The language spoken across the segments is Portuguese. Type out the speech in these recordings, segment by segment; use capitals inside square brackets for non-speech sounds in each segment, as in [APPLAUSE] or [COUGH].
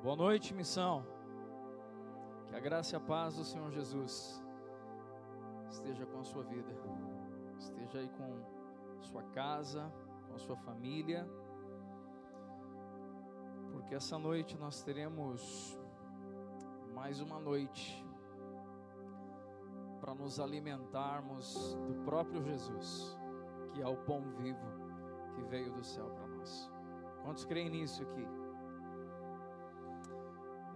Boa noite, missão. Que a graça e a paz do Senhor Jesus esteja com a sua vida, esteja aí com sua casa, com a sua família, porque essa noite nós teremos mais uma noite para nos alimentarmos do próprio Jesus, que é o pão vivo que veio do céu para nós. Quantos creem nisso aqui?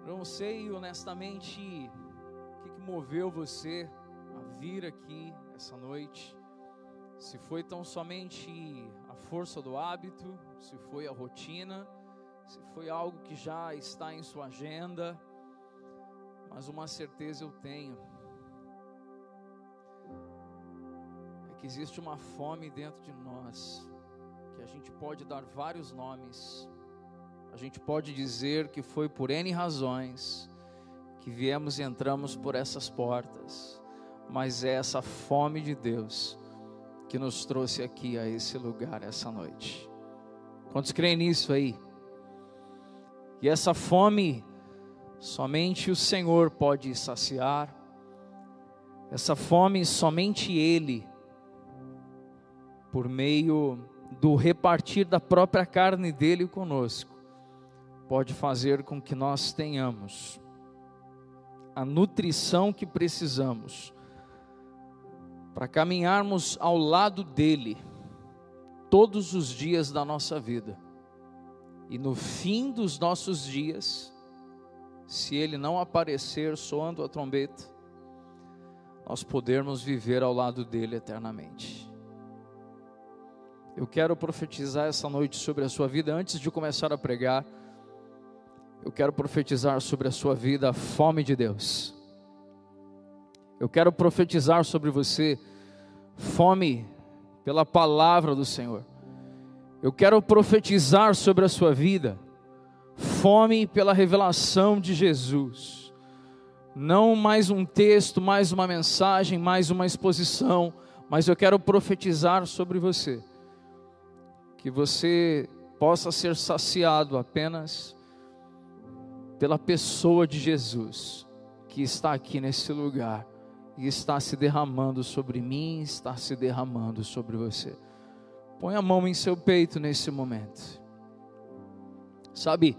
Não sei honestamente o que, que moveu você a vir aqui essa noite. Se foi tão somente a força do hábito, se foi a rotina, se foi algo que já está em sua agenda, mas uma certeza eu tenho: é que existe uma fome dentro de nós, que a gente pode dar vários nomes, a gente pode dizer que foi por N razões que viemos e entramos por essas portas, mas é essa fome de Deus que nos trouxe aqui a esse lugar essa noite. Quantos creem nisso aí? E essa fome somente o Senhor pode saciar, essa fome somente Ele, por meio do repartir da própria carne dele conosco pode fazer com que nós tenhamos a nutrição que precisamos para caminharmos ao lado dele todos os dias da nossa vida. E no fim dos nossos dias, se ele não aparecer soando a trombeta, nós podermos viver ao lado dele eternamente. Eu quero profetizar essa noite sobre a sua vida antes de começar a pregar eu quero profetizar sobre a sua vida a fome de Deus. Eu quero profetizar sobre você fome pela palavra do Senhor. Eu quero profetizar sobre a sua vida fome pela revelação de Jesus. Não mais um texto, mais uma mensagem, mais uma exposição, mas eu quero profetizar sobre você que você possa ser saciado apenas pela pessoa de Jesus, que está aqui nesse lugar e está se derramando sobre mim, está se derramando sobre você. Põe a mão em seu peito nesse momento. Sabe,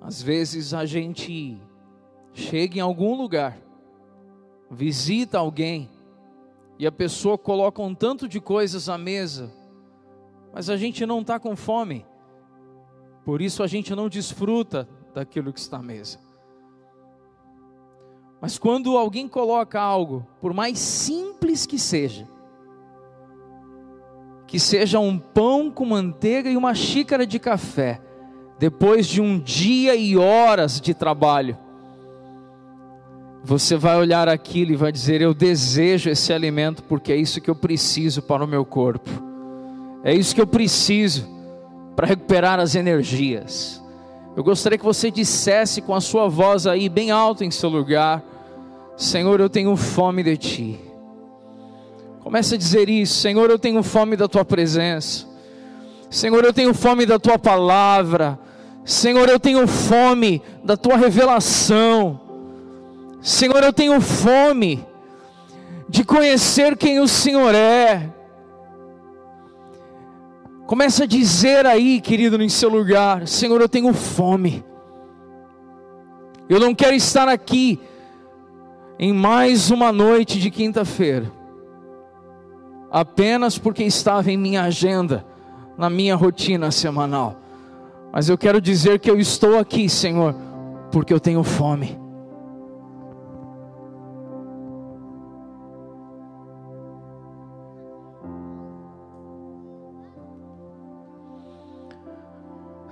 às vezes a gente chega em algum lugar, visita alguém, e a pessoa coloca um tanto de coisas à mesa, mas a gente não está com fome. Por isso a gente não desfruta daquilo que está à mesa. Mas quando alguém coloca algo, por mais simples que seja, que seja um pão com manteiga e uma xícara de café, depois de um dia e horas de trabalho, você vai olhar aquilo e vai dizer: Eu desejo esse alimento porque é isso que eu preciso para o meu corpo, é isso que eu preciso para recuperar as energias. Eu gostaria que você dissesse com a sua voz aí bem alta em seu lugar: Senhor, eu tenho fome de ti. Comece a dizer isso: Senhor, eu tenho fome da tua presença. Senhor, eu tenho fome da tua palavra. Senhor, eu tenho fome da tua revelação. Senhor, eu tenho fome de conhecer quem o Senhor é. Começa a dizer aí, querido, em seu lugar: Senhor, eu tenho fome. Eu não quero estar aqui em mais uma noite de quinta-feira, apenas porque estava em minha agenda, na minha rotina semanal. Mas eu quero dizer que eu estou aqui, Senhor, porque eu tenho fome.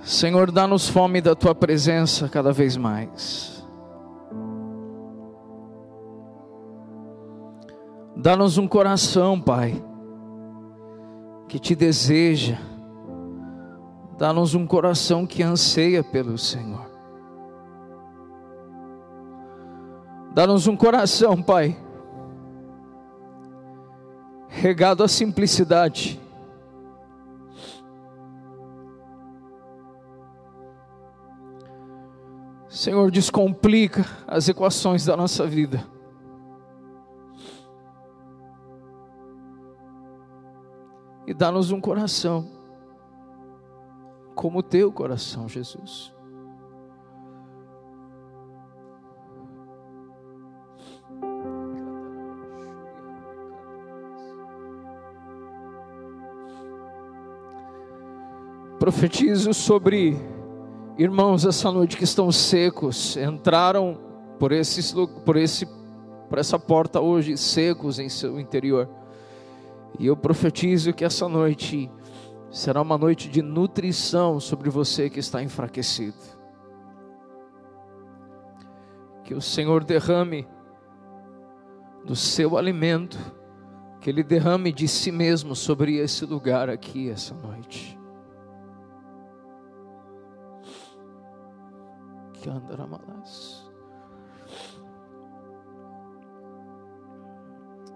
Senhor, dá-nos fome da tua presença cada vez mais. Dá-nos um coração, Pai, que te deseja. Dá-nos um coração que anseia pelo Senhor. Dá-nos um coração, Pai, regado à simplicidade Senhor, descomplica as equações da nossa vida. E dá-nos um coração como o teu coração, Jesus. Profetizo sobre irmãos essa noite que estão secos, entraram por, esse, por, esse, por essa porta hoje secos em seu interior. E eu profetizo que essa noite será uma noite de nutrição sobre você que está enfraquecido. Que o Senhor derrame do seu alimento, que Ele derrame de si mesmo sobre esse lugar aqui essa noite.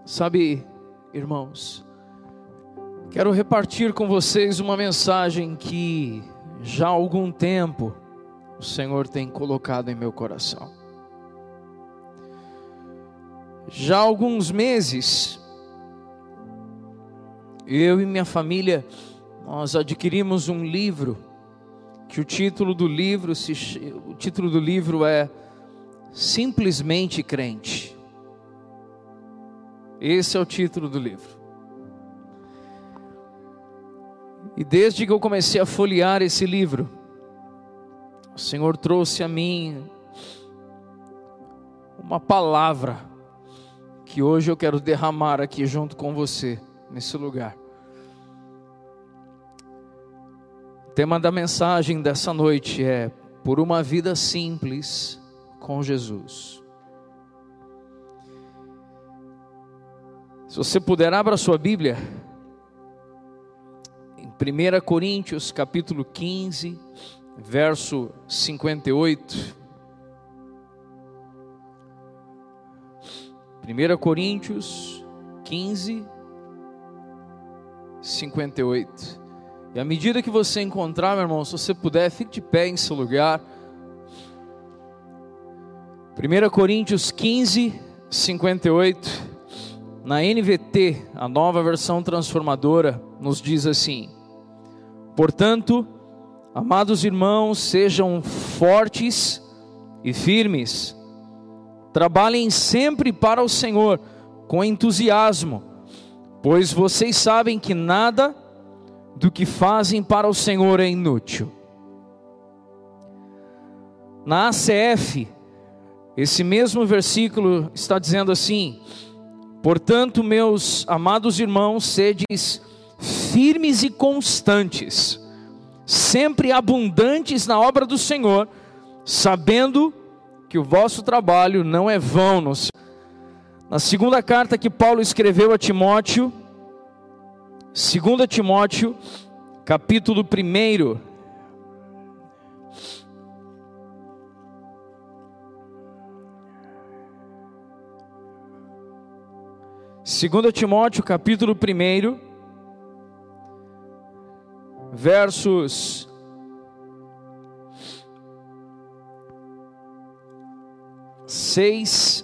Sabe, irmãos, quero repartir com vocês uma mensagem que já há algum tempo o Senhor tem colocado em meu coração. Já há alguns meses, eu e minha família, nós adquirimos um livro que o título do livro, se, o título do livro é Simplesmente Crente. Esse é o título do livro. E desde que eu comecei a folhear esse livro, o Senhor trouxe a mim uma palavra que hoje eu quero derramar aqui junto com você, nesse lugar. O tema da mensagem dessa noite é Por uma vida simples com Jesus. Se você puder, abra sua Bíblia em 1 Coríntios, capítulo 15, verso 58. 1 Coríntios 15, 58. E à medida que você encontrar, meu irmão, se você puder, fique de pé em seu lugar. 1 Coríntios 15, 58. Na NVT, a nova versão transformadora, nos diz assim: Portanto, amados irmãos, sejam fortes e firmes, trabalhem sempre para o Senhor com entusiasmo, pois vocês sabem que nada do que fazem para o Senhor é inútil. Na ACF, esse mesmo versículo está dizendo assim: Portanto, meus amados irmãos, sedes firmes e constantes, sempre abundantes na obra do Senhor, sabendo que o vosso trabalho não é vão. Na segunda carta que Paulo escreveu a Timóteo, 2 Timóteo, capítulo 1. Segunda Timóteo, capítulo 1, versos seis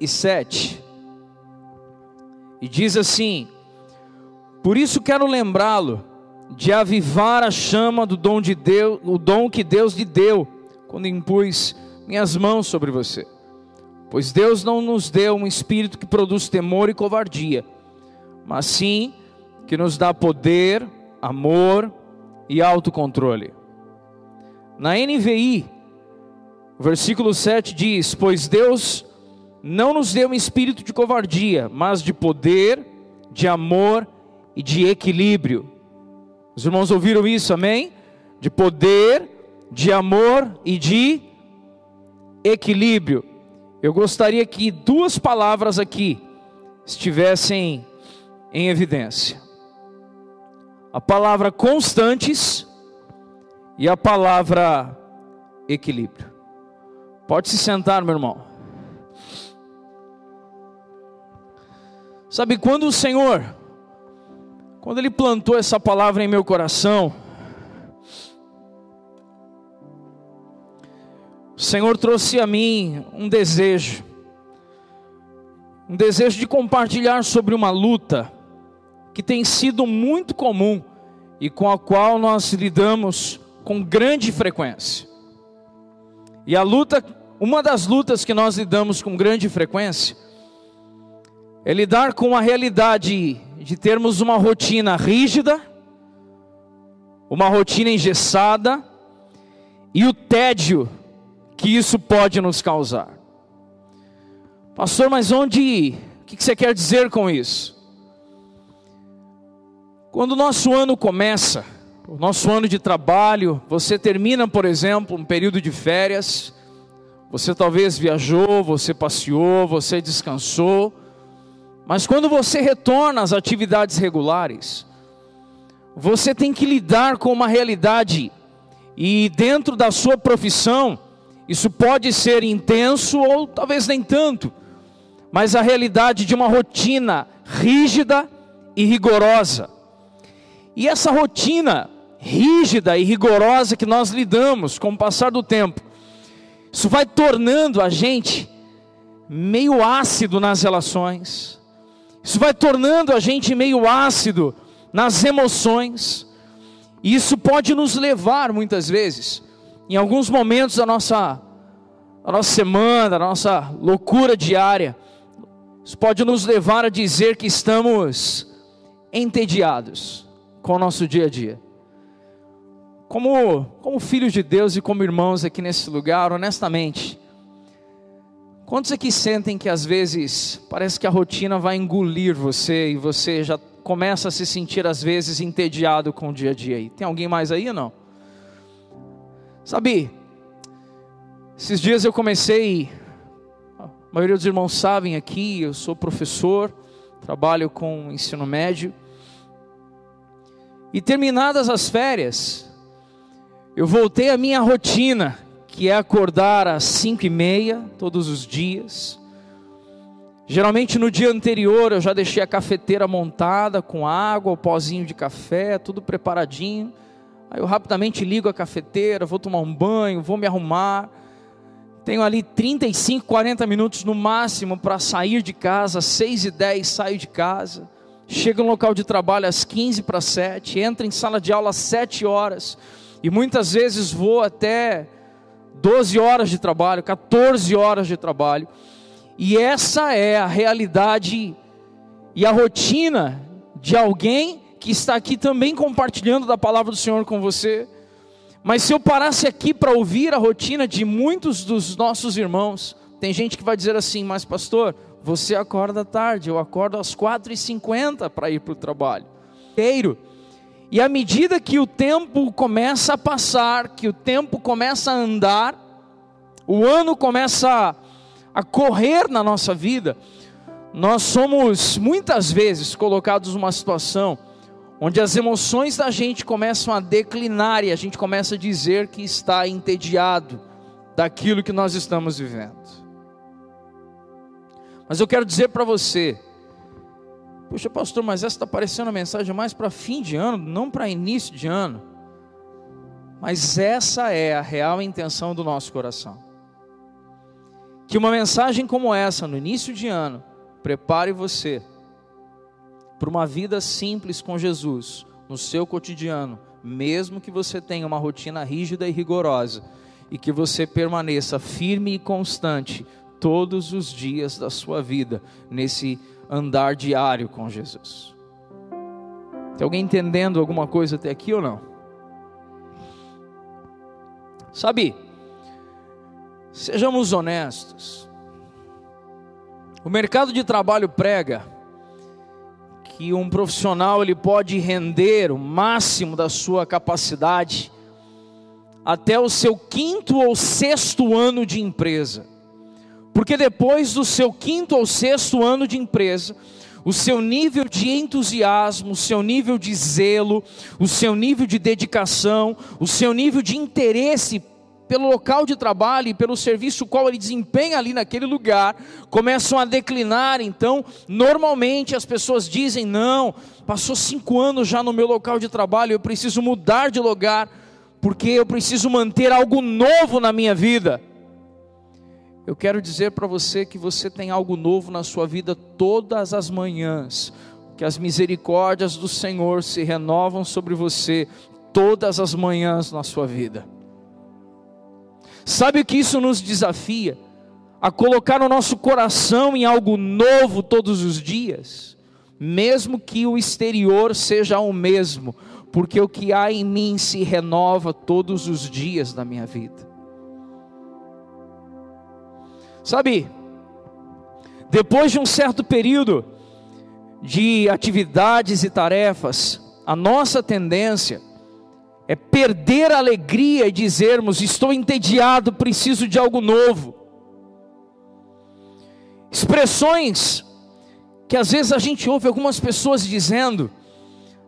e sete, e diz assim: por isso quero lembrá-lo de avivar a chama do dom de Deus, o dom que Deus lhe deu quando impus minhas mãos sobre você. Pois Deus não nos deu um espírito que produz temor e covardia, mas sim que nos dá poder, amor e autocontrole. Na NVI, versículo 7 diz: Pois Deus não nos deu um espírito de covardia, mas de poder, de amor e de equilíbrio. Os irmãos ouviram isso, amém? De poder, de amor e de equilíbrio. Eu gostaria que duas palavras aqui estivessem em evidência: a palavra constantes e a palavra equilíbrio. Pode se sentar, meu irmão. Sabe quando o Senhor quando ele plantou essa palavra em meu coração, o Senhor trouxe a mim um desejo, um desejo de compartilhar sobre uma luta que tem sido muito comum e com a qual nós lidamos com grande frequência. E a luta, uma das lutas que nós lidamos com grande frequência, é lidar com a realidade de termos uma rotina rígida, uma rotina engessada e o tédio que isso pode nos causar. Pastor, mas onde, o que você quer dizer com isso? Quando o nosso ano começa, o nosso ano de trabalho, você termina, por exemplo, um período de férias, você talvez viajou, você passeou, você descansou, mas quando você retorna às atividades regulares, você tem que lidar com uma realidade, e dentro da sua profissão, isso pode ser intenso ou talvez nem tanto, mas a realidade de uma rotina rígida e rigorosa. E essa rotina rígida e rigorosa que nós lidamos com o passar do tempo, isso vai tornando a gente meio ácido nas relações, isso vai tornando a gente meio ácido nas emoções, e isso pode nos levar muitas vezes em alguns momentos da nossa, da nossa semana, da nossa loucura diária, isso pode nos levar a dizer que estamos entediados com o nosso dia a dia. Como, como filhos de Deus e como irmãos aqui nesse lugar, honestamente, quantos aqui sentem que às vezes parece que a rotina vai engolir você e você já começa a se sentir às vezes entediado com o dia a dia? Tem alguém mais aí ou não? Sabe, esses dias eu comecei, a maioria dos irmãos sabem aqui, eu sou professor, trabalho com ensino médio. E terminadas as férias, eu voltei à minha rotina, que é acordar às cinco e meia todos os dias. Geralmente no dia anterior eu já deixei a cafeteira montada com água, o pozinho de café, tudo preparadinho. Aí eu rapidamente ligo a cafeteira, vou tomar um banho, vou me arrumar. Tenho ali 35, 40 minutos no máximo para sair de casa, 6 e 10 saio de casa. Chego no local de trabalho às 15 para 7, entro em sala de aula às 7 horas. E muitas vezes vou até 12 horas de trabalho, 14 horas de trabalho. E essa é a realidade e a rotina de alguém que está aqui também compartilhando da palavra do Senhor com você. Mas se eu parasse aqui para ouvir a rotina de muitos dos nossos irmãos, tem gente que vai dizer assim, mas pastor, você acorda tarde, eu acordo às 4h50 para ir para o trabalho. E à medida que o tempo começa a passar, que o tempo começa a andar, o ano começa a correr na nossa vida, nós somos muitas vezes colocados numa situação onde as emoções da gente começam a declinar e a gente começa a dizer que está entediado daquilo que nós estamos vivendo. Mas eu quero dizer para você, puxa pastor, mas essa está parecendo a mensagem mais para fim de ano, não para início de ano. Mas essa é a real intenção do nosso coração. Que uma mensagem como essa, no início de ano, prepare você para uma vida simples com Jesus no seu cotidiano, mesmo que você tenha uma rotina rígida e rigorosa, e que você permaneça firme e constante todos os dias da sua vida nesse andar diário com Jesus. Tem alguém entendendo alguma coisa até aqui ou não? Sabe, sejamos honestos. O mercado de trabalho prega que um profissional ele pode render o máximo da sua capacidade até o seu quinto ou sexto ano de empresa. Porque depois do seu quinto ou sexto ano de empresa, o seu nível de entusiasmo, o seu nível de zelo, o seu nível de dedicação, o seu nível de interesse pelo local de trabalho e pelo serviço qual ele desempenha ali naquele lugar, começam a declinar. Então, normalmente as pessoas dizem: não, passou cinco anos já no meu local de trabalho, eu preciso mudar de lugar, porque eu preciso manter algo novo na minha vida. Eu quero dizer para você que você tem algo novo na sua vida todas as manhãs, que as misericórdias do Senhor se renovam sobre você todas as manhãs na sua vida. Sabe o que isso nos desafia? A colocar o nosso coração em algo novo todos os dias, mesmo que o exterior seja o mesmo, porque o que há em mim se renova todos os dias da minha vida. Sabe, depois de um certo período de atividades e tarefas, a nossa tendência é perder a alegria e dizermos: estou entediado, preciso de algo novo. Expressões que às vezes a gente ouve algumas pessoas dizendo,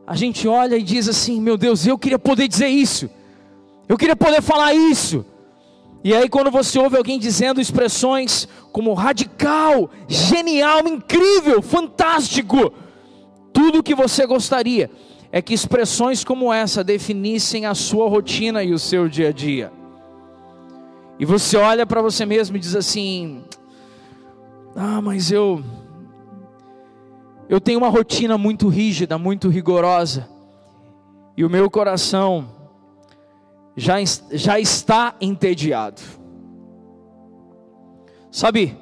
a gente olha e diz assim: meu Deus, eu queria poder dizer isso, eu queria poder falar isso. E aí, quando você ouve alguém dizendo expressões como radical, genial, incrível, fantástico, tudo o que você gostaria é que expressões como essa definissem a sua rotina e o seu dia a dia. E você olha para você mesmo e diz assim: Ah, mas eu. Eu tenho uma rotina muito rígida, muito rigorosa, e o meu coração já, já está entediado. Sabe,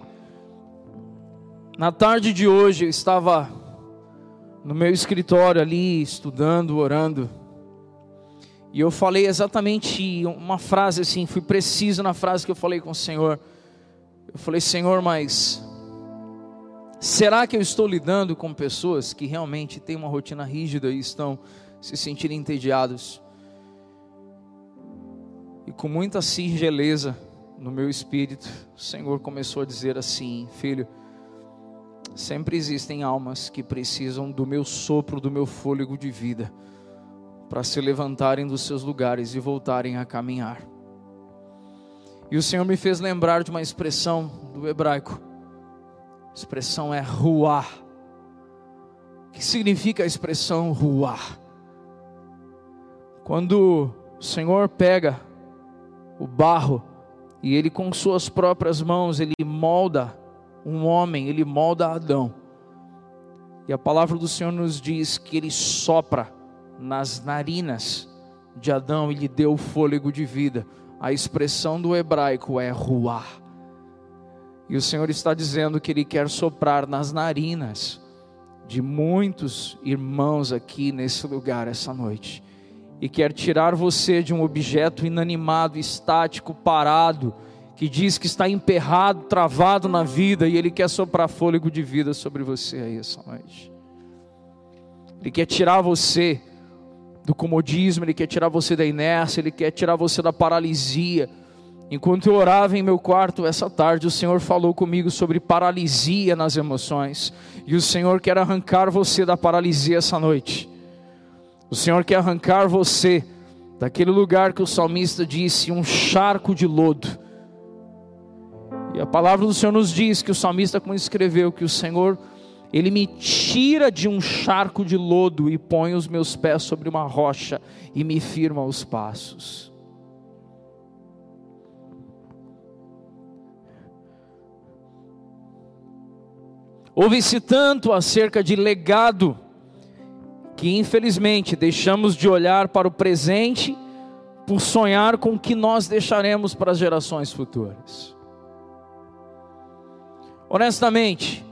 na tarde de hoje eu estava no meu escritório ali, estudando, orando, e eu falei exatamente uma frase assim, fui preciso na frase que eu falei com o Senhor. Eu falei, Senhor, mas será que eu estou lidando com pessoas que realmente têm uma rotina rígida e estão se sentindo entediados? E com muita singeleza no meu espírito, o Senhor começou a dizer assim: Filho, sempre existem almas que precisam do meu sopro, do meu fôlego de vida, para se levantarem dos seus lugares e voltarem a caminhar. E o Senhor me fez lembrar de uma expressão do hebraico. A expressão é ruar. O que significa a expressão ruar? Quando o Senhor pega o barro e ele com suas próprias mãos ele molda um homem, ele molda Adão. E a palavra do Senhor nos diz que ele sopra nas narinas de Adão e lhe deu o fôlego de vida. A expressão do hebraico é ruar. E o Senhor está dizendo que ele quer soprar nas narinas de muitos irmãos aqui nesse lugar essa noite e quer tirar você de um objeto inanimado, estático, parado, que diz que está emperrado, travado na vida, e Ele quer soprar fôlego de vida sobre você aí essa noite. Ele quer tirar você do comodismo, Ele quer tirar você da inércia, Ele quer tirar você da paralisia. Enquanto eu orava em meu quarto essa tarde, o Senhor falou comigo sobre paralisia nas emoções, e o Senhor quer arrancar você da paralisia essa noite. O Senhor quer arrancar você daquele lugar que o salmista disse, um charco de lodo. E a palavra do Senhor nos diz que o salmista, como escreveu, que o Senhor, ele me tira de um charco de lodo e põe os meus pés sobre uma rocha e me firma os passos. Ouve-se tanto acerca de legado que infelizmente deixamos de olhar para o presente por sonhar com o que nós deixaremos para as gerações futuras. Honestamente,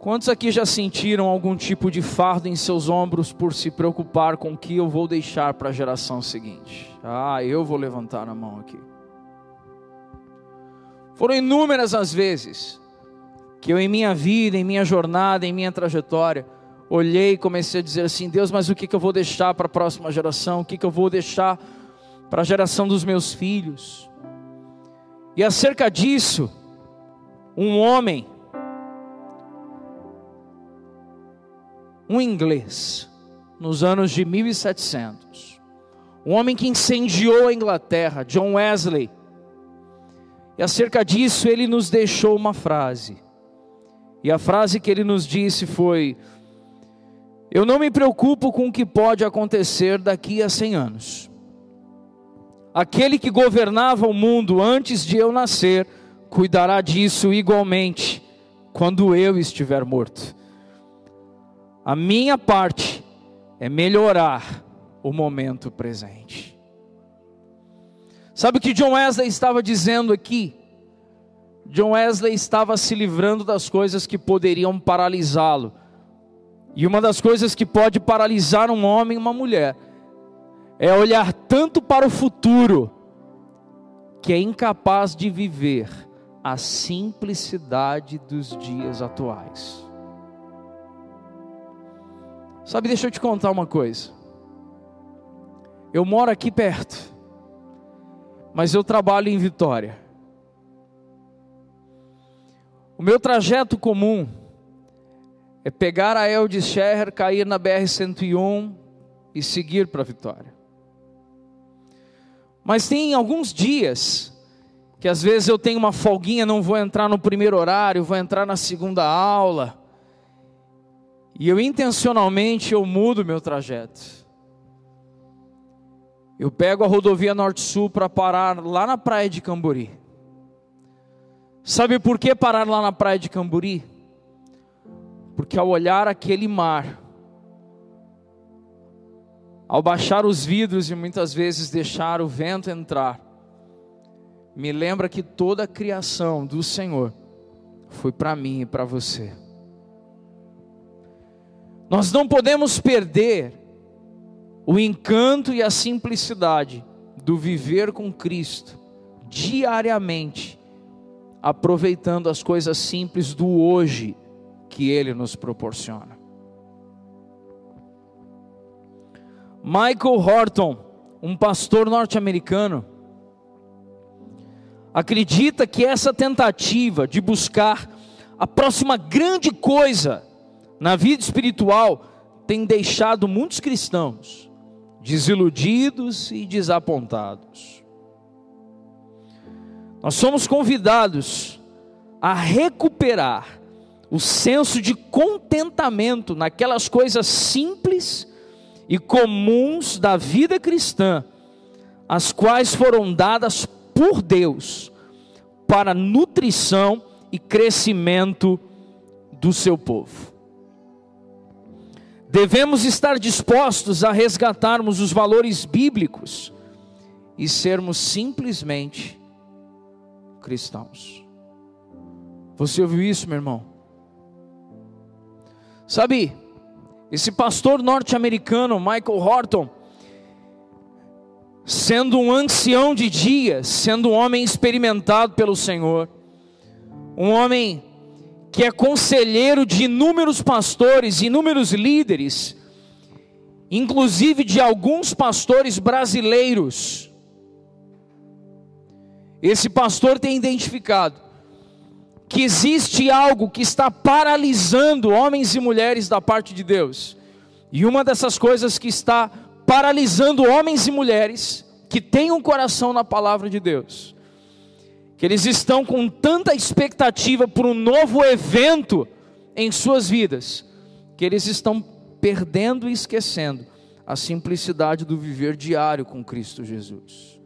quantos aqui já sentiram algum tipo de fardo em seus ombros por se preocupar com o que eu vou deixar para a geração seguinte? Ah, eu vou levantar a mão aqui. Foram inúmeras as vezes que eu, em minha vida, em minha jornada, em minha trajetória, olhei e comecei a dizer assim: Deus, mas o que, que eu vou deixar para a próxima geração? O que, que eu vou deixar para a geração dos meus filhos? E acerca disso, um homem, um inglês, nos anos de 1700, um homem que incendiou a Inglaterra, John Wesley, e acerca disso ele nos deixou uma frase. E a frase que ele nos disse foi: eu não me preocupo com o que pode acontecer daqui a 100 anos. Aquele que governava o mundo antes de eu nascer cuidará disso igualmente quando eu estiver morto. A minha parte é melhorar o momento presente. Sabe o que John Wesley estava dizendo aqui? John Wesley estava se livrando das coisas que poderiam paralisá-lo. E uma das coisas que pode paralisar um homem e uma mulher é olhar tanto para o futuro que é incapaz de viver a simplicidade dos dias atuais. Sabe, deixa eu te contar uma coisa. Eu moro aqui perto, mas eu trabalho em Vitória. O meu trajeto comum é pegar a Eldis Scherrer, cair na BR-101 e seguir para Vitória. Mas tem alguns dias que às vezes eu tenho uma folguinha, não vou entrar no primeiro horário, vou entrar na segunda aula. E eu intencionalmente eu mudo meu trajeto. Eu pego a rodovia Norte-Sul para parar lá na praia de Cambori. Sabe por que parar lá na praia de Cambori? Porque ao olhar aquele mar, ao baixar os vidros e muitas vezes deixar o vento entrar, me lembra que toda a criação do Senhor foi para mim e para você. Nós não podemos perder o encanto e a simplicidade do viver com Cristo diariamente, aproveitando as coisas simples do hoje que Ele nos proporciona. Michael Horton, um pastor norte-americano, acredita que essa tentativa de buscar a próxima grande coisa na vida espiritual tem deixado muitos cristãos desiludidos e desapontados. Nós somos convidados a recuperar o senso de contentamento naquelas coisas simples e comuns da vida cristã, as quais foram dadas por Deus para nutrição e crescimento do seu povo. Devemos estar dispostos a resgatarmos os valores bíblicos e sermos simplesmente cristãos. Você ouviu isso, meu irmão? Sabe, esse pastor norte-americano, Michael Horton, sendo um ancião de dias, sendo um homem experimentado pelo Senhor, um homem que é conselheiro de inúmeros pastores, inúmeros líderes, inclusive de alguns pastores brasileiros. Esse pastor tem identificado que existe algo que está paralisando homens e mulheres da parte de Deus. E uma dessas coisas que está paralisando homens e mulheres que têm um coração na palavra de Deus, que eles estão com tanta expectativa por um novo evento em suas vidas, que eles estão perdendo e esquecendo a simplicidade do viver diário com Cristo Jesus.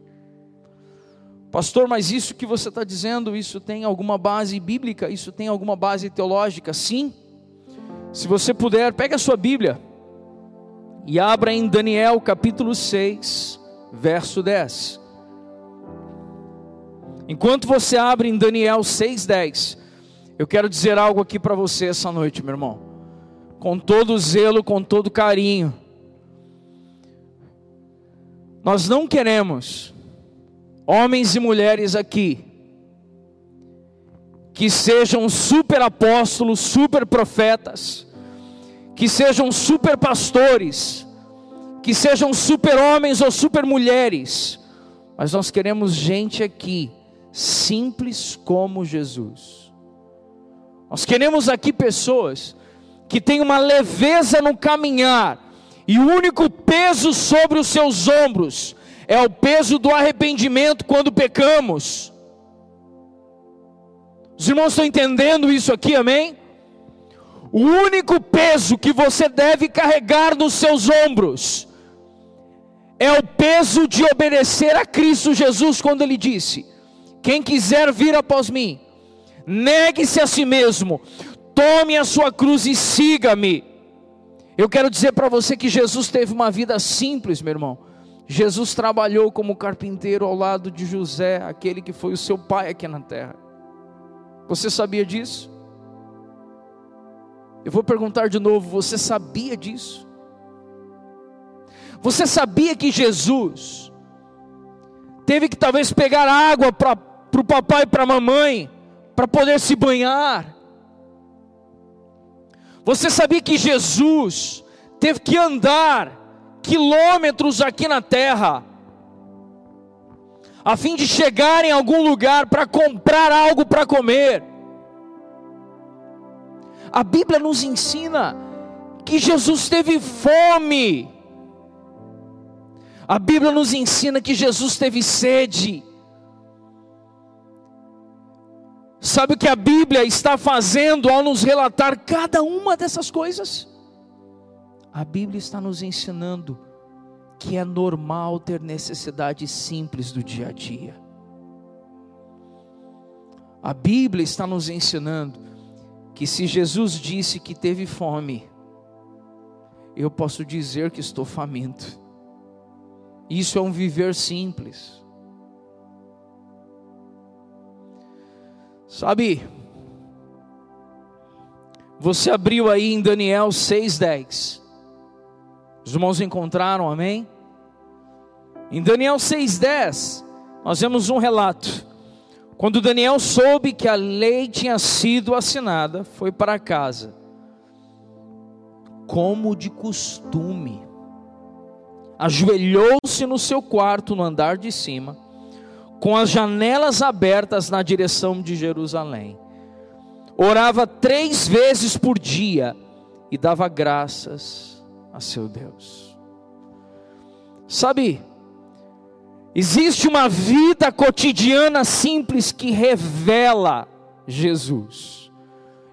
Pastor, mas isso que você está dizendo, isso tem alguma base bíblica? Isso tem alguma base teológica? Sim. Se você puder, pegue a sua Bíblia e abra em Daniel capítulo 6, verso 10. Enquanto você abre em Daniel 6:10, eu quero dizer algo aqui para você essa noite, meu irmão. Com todo zelo, com todo carinho. Nós não queremos homens e mulheres aqui que sejam super apóstolos, super profetas, que sejam super pastores, que sejam super homens ou super mulheres, mas nós queremos gente aqui simples como Jesus. Nós queremos aqui pessoas que têm uma leveza no caminhar, e o único peso sobre os seus ombros é o peso do arrependimento quando pecamos. Os irmãos estão entendendo isso aqui, amém? O único peso que você deve carregar nos seus ombros é o peso de obedecer a Cristo Jesus quando ele disse: Quem quiser vir após mim, negue-se a si mesmo, tome a sua cruz e siga-me. Eu quero dizer para você que Jesus teve uma vida simples, meu irmão. Jesus trabalhou como carpinteiro ao lado de José, aquele que foi o seu pai aqui na terra. Você sabia disso? Eu vou perguntar de novo: você sabia disso? Você sabia que Jesus teve que talvez pegar água para o papai e para a mamãe, para poder se banhar? Você sabia que Jesus teve que andar quilômetros aqui na terra, a fim de chegar em algum lugar para comprar algo para comer. A Bíblia nos ensina que Jesus teve fome. A Bíblia nos ensina que Jesus teve sede. Sabe o que a Bíblia está fazendo ao nos relatar cada uma dessas coisas? A Bíblia está nos ensinando que é normal ter necessidades simples do dia a dia. A Bíblia está nos ensinando que se Jesus disse que teve fome, eu posso dizer que estou faminto. Isso é um viver simples. Sabe, você abriu aí em Daniel 6,10. Os irmãos encontraram, amém? Em Daniel 6,10, nós vemos um relato. Quando Daniel soube que a lei tinha sido assinada, foi para casa, como de costume, ajoelhou-se no seu quarto no andar de cima, com as janelas abertas na direção de Jerusalém. Orava três vezes por dia e dava graças a seu Deus. Sabe, existe uma vida cotidiana simples que revela Jesus.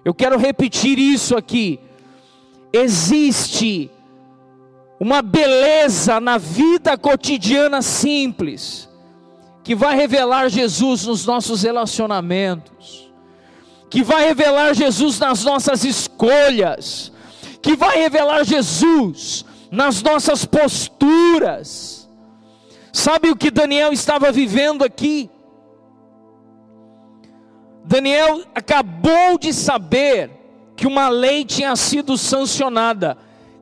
Eu quero repetir isso aqui. Existe uma beleza na vida cotidiana simples que vai revelar Jesus nos nossos relacionamentos, que vai revelar Jesus nas nossas escolhas, que vai revelar Jesus nas nossas posturas. Sabe o que Daniel estava vivendo aqui? Daniel acabou de saber que uma lei tinha sido sancionada,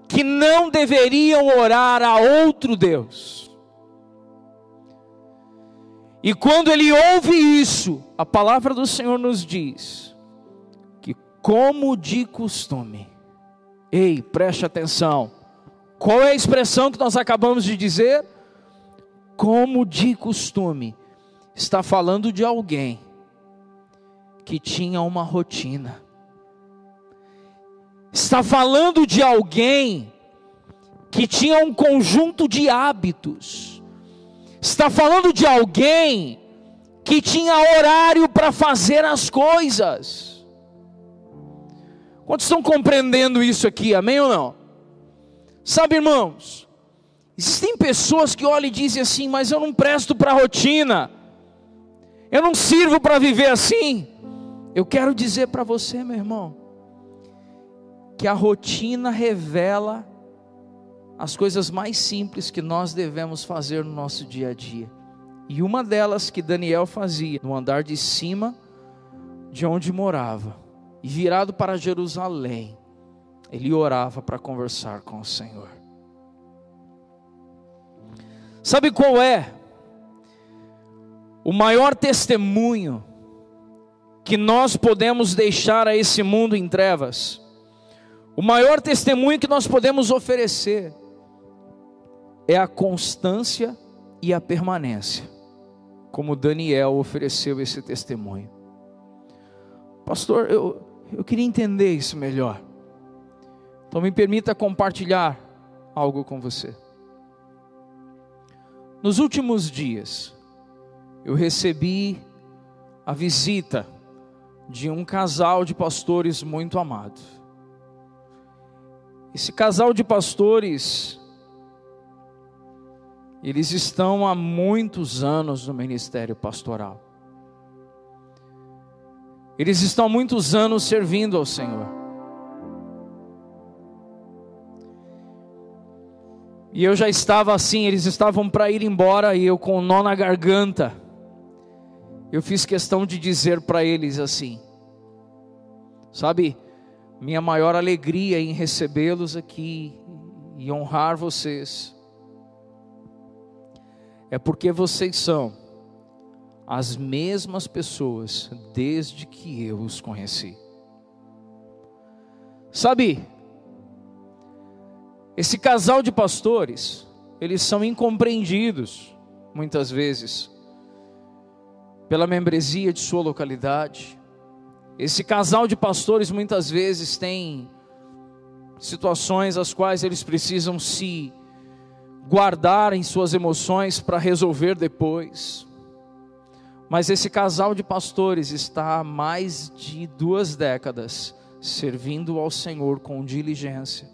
que não deveriam orar a outro Deus. E quando ele ouve isso, a palavra do Senhor nos diz que, como de costume, Ei, preste atenção. Qual é a expressão que nós acabamos de dizer? Como de costume, está falando de alguém que tinha uma rotina. Está falando de alguém que tinha um conjunto de hábitos. Está falando de alguém que tinha horário para fazer as coisas. Quantos estão compreendendo isso aqui, amém ou não? Sabe, irmãos, existem pessoas que olham e dizem assim, mas eu não presto para a rotina, eu não sirvo para viver assim. Eu quero dizer para você, meu irmão, que a rotina revela as coisas mais simples que nós devemos fazer no nosso dia a dia. E uma delas que Daniel fazia no andar de cima de onde morava e virado para Jerusalém, ele orava para conversar com o Senhor. Sabe qual é o maior testemunho que nós podemos deixar a esse mundo em trevas? O maior testemunho que nós podemos oferecer é a constância e a permanência, como Daniel ofereceu esse testemunho. Pastor, eu, eu queria entender isso melhor. Então me permita compartilhar algo com você. Nos últimos dias, eu recebi a visita de um casal de pastores muito amado. Esse casal de pastores, eles estão há muitos anos no ministério pastoral. Eles estão muitos anos servindo ao Senhor. E eu já estava assim, eles estavam para ir embora e eu com um nó na garganta. Eu fiz questão de dizer para eles assim: Sabe, minha maior alegria em recebê-los aqui e honrar vocês é porque vocês são as mesmas pessoas desde que eu os conheci. Sabe, esse casal de pastores, eles são incompreendidos muitas vezes pela membresia de sua localidade. Esse casal de pastores muitas vezes tem situações as quais eles precisam se guardar em suas emoções para resolver depois. Mas esse casal de pastores está há mais de duas décadas servindo ao Senhor com diligência.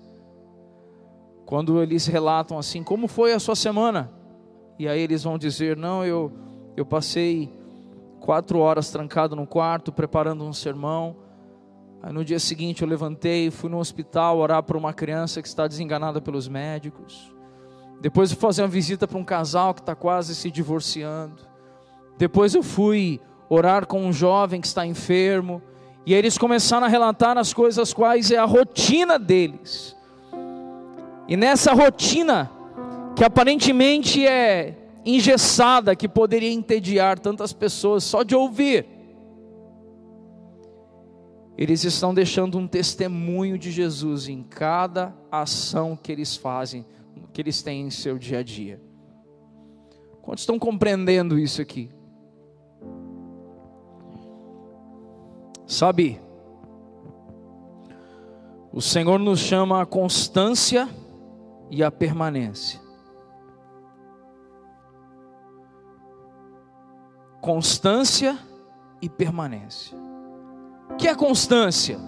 Quando eles relatam assim, como foi a sua semana? E aí eles vão dizer: Não, eu, eu passei quatro horas trancado no quarto, preparando um sermão. Aí no dia seguinte eu levantei, fui no hospital orar por uma criança que está desenganada pelos médicos. Depois fui fazer uma visita para um casal que está quase se divorciando. Depois eu fui orar com um jovem que está enfermo. E eles começaram a relatar as coisas quais é a rotina deles. E nessa rotina, que aparentemente é engessada, que poderia entediar tantas pessoas só de ouvir, eles estão deixando um testemunho de Jesus em cada ação que eles fazem que eles têm em seu dia a dia. Quantos estão compreendendo isso aqui? Sabe, o Senhor nos chama a constância e a permanência. Constância e permanência. O que é constância?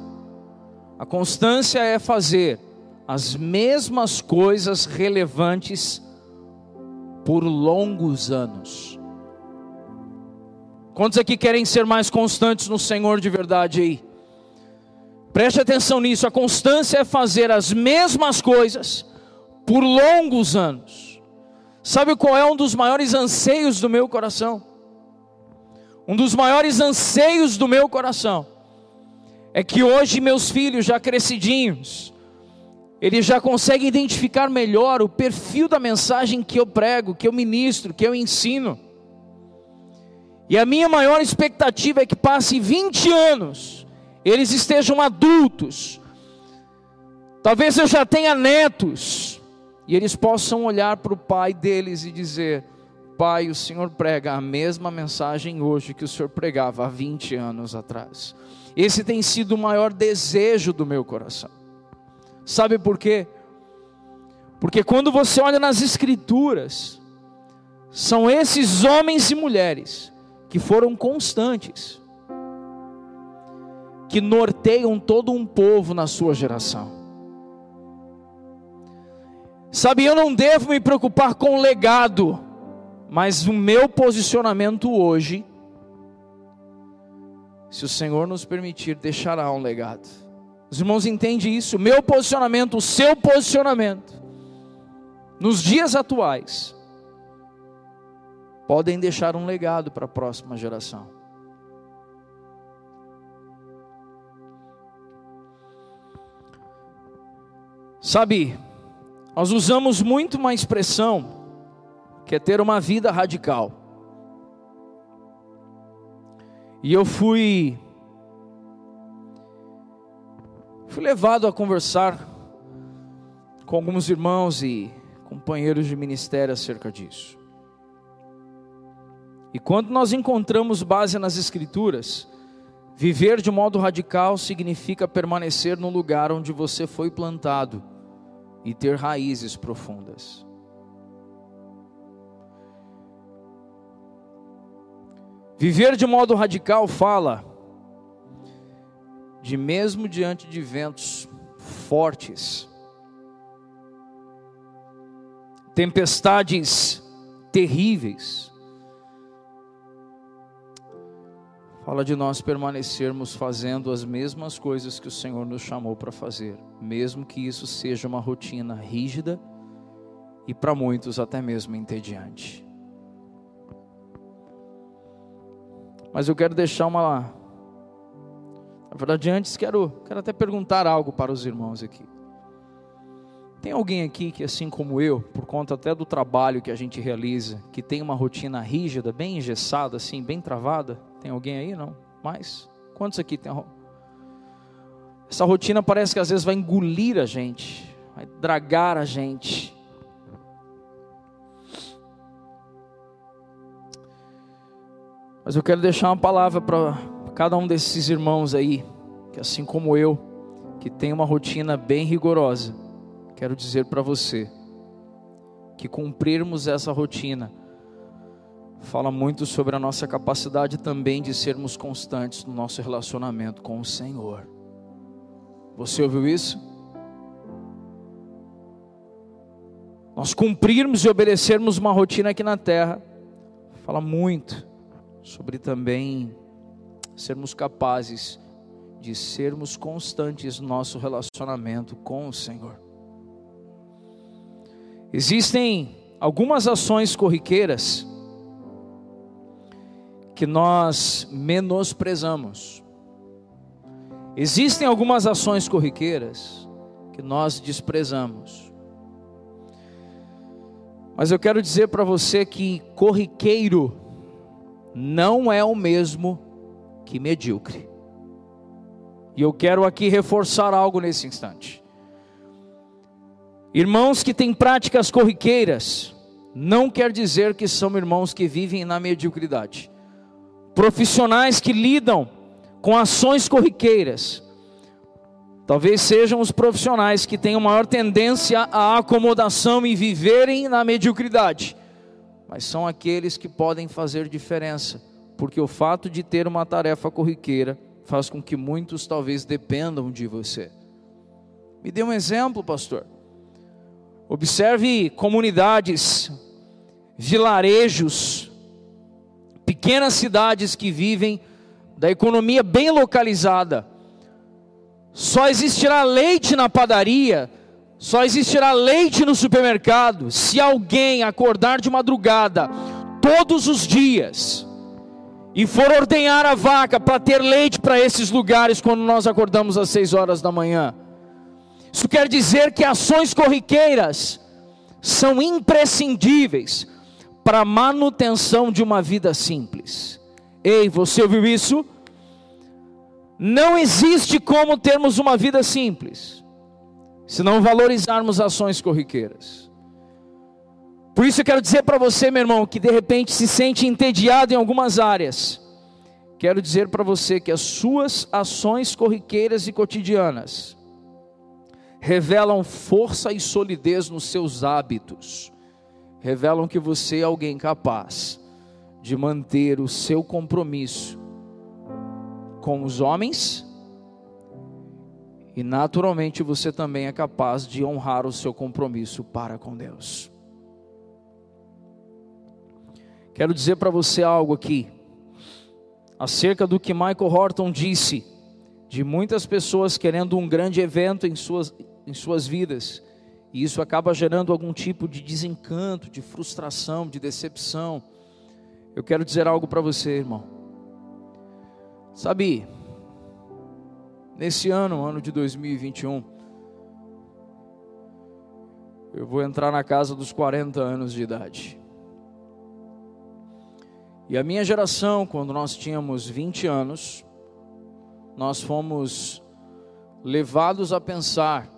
A constância é fazer as mesmas coisas relevantes por longos anos. Quantos aqui querem ser mais constantes no Senhor de verdade aí? Preste atenção nisso, a constância é fazer as mesmas coisas por longos anos. Sabe qual é um dos maiores anseios do meu coração? Um dos maiores anseios do meu coração é que hoje meus filhos já crescidinhos, ele já consegue identificar melhor o perfil da mensagem que eu prego, que eu ministro, que eu ensino. E a minha maior expectativa é que passe 20 anos, eles estejam adultos, talvez eu já tenha netos, e eles possam olhar para o pai deles e dizer: Pai, o Senhor prega a mesma mensagem hoje que o Senhor pregava há 20 anos atrás. Esse tem sido o maior desejo do meu coração. Sabe por quê? Porque quando você olha nas Escrituras, são esses homens e mulheres que foram constantes, que norteiam todo um povo na sua geração. Sabe, eu não devo me preocupar com o legado, mas o meu posicionamento hoje, se o Senhor nos permitir, deixará um legado. Os irmãos entendem isso? O meu posicionamento, o seu posicionamento, nos dias atuais, podem deixar um legado para a próxima geração. Sabe, nós usamos muito uma expressão que é ter uma vida radical. E eu fui Fui levado a conversar com alguns irmãos e companheiros de ministério acerca disso. E quando nós encontramos base nas Escrituras, viver de modo radical significa permanecer no lugar onde você foi plantado e ter raízes profundas. Viver de modo radical fala de mesmo diante de ventos fortes, tempestades terríveis, Fala de nós permanecermos fazendo as mesmas coisas que o Senhor nos chamou para fazer, mesmo que isso seja uma rotina rígida e para muitos até mesmo entediante. Mas eu quero deixar uma. Na verdade, antes quero, quero até perguntar algo para os irmãos aqui. Tem alguém aqui que, assim como eu, por conta até do trabalho que a gente realiza, que tem uma rotina rígida, bem engessada, assim, bem travada? Tem alguém aí? Não? Mais? Quantos aqui tem? Essa rotina parece que às vezes vai engolir a gente, vai dragar a gente. Mas eu quero deixar uma palavra para cada um desses irmãos aí, que assim como eu, que tem uma rotina bem rigorosa, quero dizer para você que cumprirmos essa rotina fala muito sobre a nossa capacidade também de sermos constantes no nosso relacionamento com o Senhor. Você ouviu isso? Nós cumprirmos e obedecermos uma rotina aqui na terra fala muito sobre também sermos capazes de sermos constantes no nosso relacionamento com o Senhor. Existem algumas ações corriqueiras que nós menosprezamos. Existem algumas ações corriqueiras que nós desprezamos. Mas eu quero dizer para você que corriqueiro não é o mesmo que medíocre. E eu quero aqui reforçar algo nesse instante. Irmãos que têm práticas corriqueiras, não quer dizer que são irmãos que vivem na mediocridade. Profissionais que lidam com ações corriqueiras, talvez sejam os profissionais que têm maior tendência à acomodação e viverem na mediocridade, mas são aqueles que podem fazer diferença, porque o fato de ter uma tarefa corriqueira faz com que muitos talvez dependam de você. Me dê um exemplo, pastor. Observe comunidades, vilarejos, pequenas cidades que vivem da economia bem localizada. Só existirá leite na padaria, só existirá leite no supermercado se alguém acordar de madrugada todos os dias e for ordenhar a vaca para ter leite para esses lugares quando nós acordamos às seis horas da manhã. Isso quer dizer que ações corriqueiras são imprescindíveis para manutenção de uma vida simples. Ei, você ouviu isso? Não existe como termos uma vida simples, se não valorizarmos ações corriqueiras. Por isso eu quero dizer para você, meu irmão, que de repente se sente entediado em algumas áreas. Quero dizer para você que as suas ações corriqueiras e cotidianas revelam força e solidez nos seus hábitos, revelam que você é alguém capaz de manter o seu compromisso com os homens e naturalmente você também é capaz de honrar o seu compromisso para com Deus. Quero dizer para você algo aqui, acerca do que Michael Horton disse, de muitas pessoas querendo um grande evento em suas, em suas vidas. E isso acaba gerando algum tipo de desencanto, de frustração, de decepção. Eu quero dizer algo para você, irmão. Sabe, nesse ano, ano de 2021, eu vou entrar na casa dos 40 anos de idade. E a minha geração, quando nós tínhamos 20 anos, nós fomos levados a pensar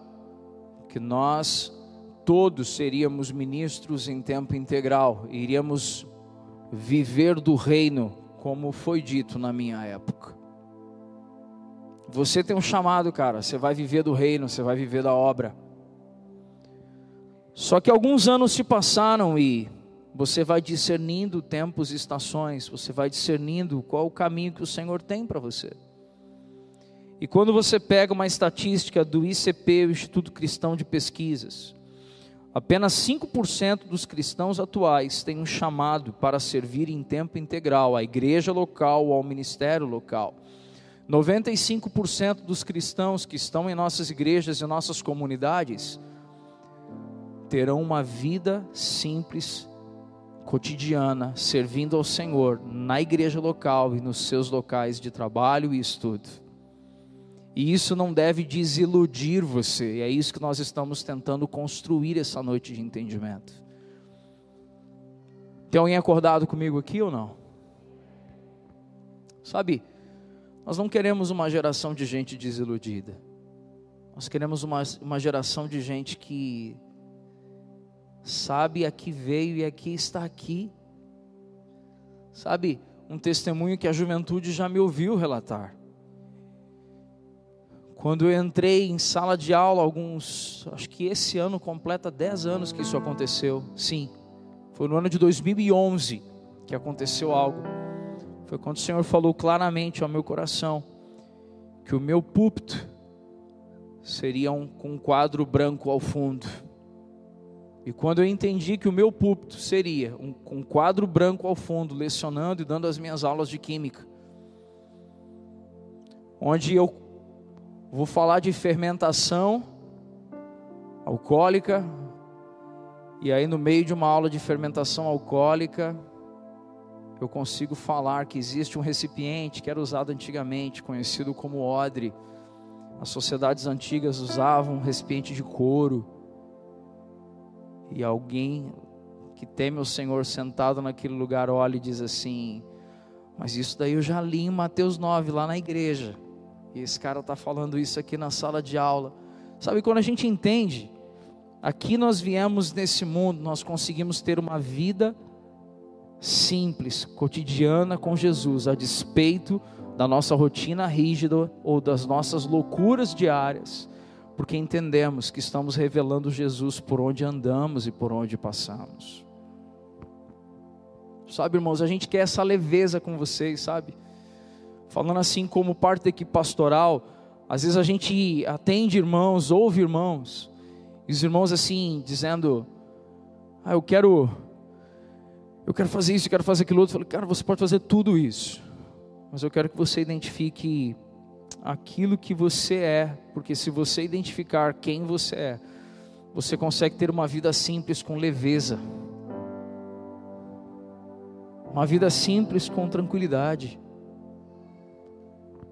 que nós todos seríamos ministros em tempo integral, iríamos viver do reino, como foi dito na minha época. Você tem um chamado, cara, você vai viver do reino, você vai viver da obra. Só que alguns anos se passaram e você vai discernindo tempos e estações, você vai discernindo qual o caminho que o Senhor tem para você. E quando você pega uma estatística do ICP, o Instituto Cristão de Pesquisas, Apenas 5% dos cristãos atuais têm um chamado para servir em tempo integral à igreja local ou ao ministério local. 95% dos cristãos que estão em nossas igrejas e nossas comunidades terão uma vida simples, cotidiana, servindo ao Senhor na igreja local e nos seus locais de trabalho e estudo. E isso não deve desiludir você, e é isso que nós estamos tentando construir essa noite de entendimento. Tem alguém acordado comigo aqui ou não? Sabe, nós não queremos uma geração de gente desiludida, nós queremos uma, uma geração de gente que sabe a que veio e aqui está aqui. Sabe, um testemunho que a juventude já me ouviu relatar. Quando eu entrei em sala de aula, alguns, acho que esse ano completa 10 anos que isso aconteceu. Sim, foi no ano de 2011 que aconteceu algo. Foi quando o Senhor falou claramente ao meu coração que o meu púlpito seria um, com um quadro branco ao fundo. E quando eu entendi que o meu púlpito seria um, um quadro branco ao fundo, lecionando e dando as minhas aulas de química, onde eu Vou falar de fermentação alcoólica. E aí, no meio de uma aula de fermentação alcoólica, eu consigo falar que existe um recipiente que era usado antigamente, conhecido como odre. As sociedades antigas usavam um recipiente de couro. E alguém que teme o Senhor sentado naquele lugar olha e diz assim: Mas isso daí eu já li em Mateus 9, lá na igreja. E esse cara está falando isso aqui na sala de aula. Sabe, quando a gente entende, aqui nós viemos nesse mundo, nós conseguimos ter uma vida simples, cotidiana com Jesus, a despeito da nossa rotina rígida ou das nossas loucuras diárias, porque entendemos que estamos revelando Jesus por onde andamos e por onde passamos. Sabe, irmãos, a gente quer essa leveza com vocês, sabe? Falando assim como parte da equipe pastoral, às vezes a gente atende irmãos, ouve irmãos, e os irmãos assim, dizendo, ah, eu quero, eu quero fazer isso, eu quero fazer aquilo outro. Eu falei, cara, você pode fazer tudo isso, mas eu quero que você identifique aquilo que você é, porque se você identificar quem você é, você consegue ter uma vida simples com leveza, uma vida simples com tranquilidade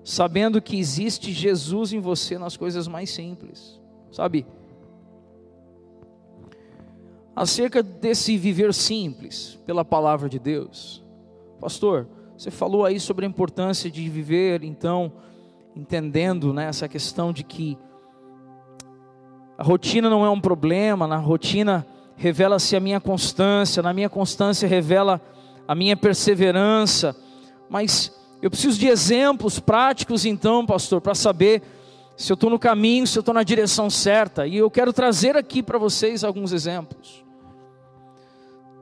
sabendo que existe Jesus em você nas coisas mais simples, sabe? Acerca desse viver simples pela palavra de Deus, pastor, você falou aí sobre a importância de viver, então, entendendo né, essa questão de que a rotina não é um problema, na rotina revela-se a minha constância, na minha constância revela a minha perseverança, mas eu preciso de exemplos práticos, então, pastor, para saber se eu estou no caminho, se eu estou na direção certa. E eu quero trazer aqui para vocês alguns exemplos.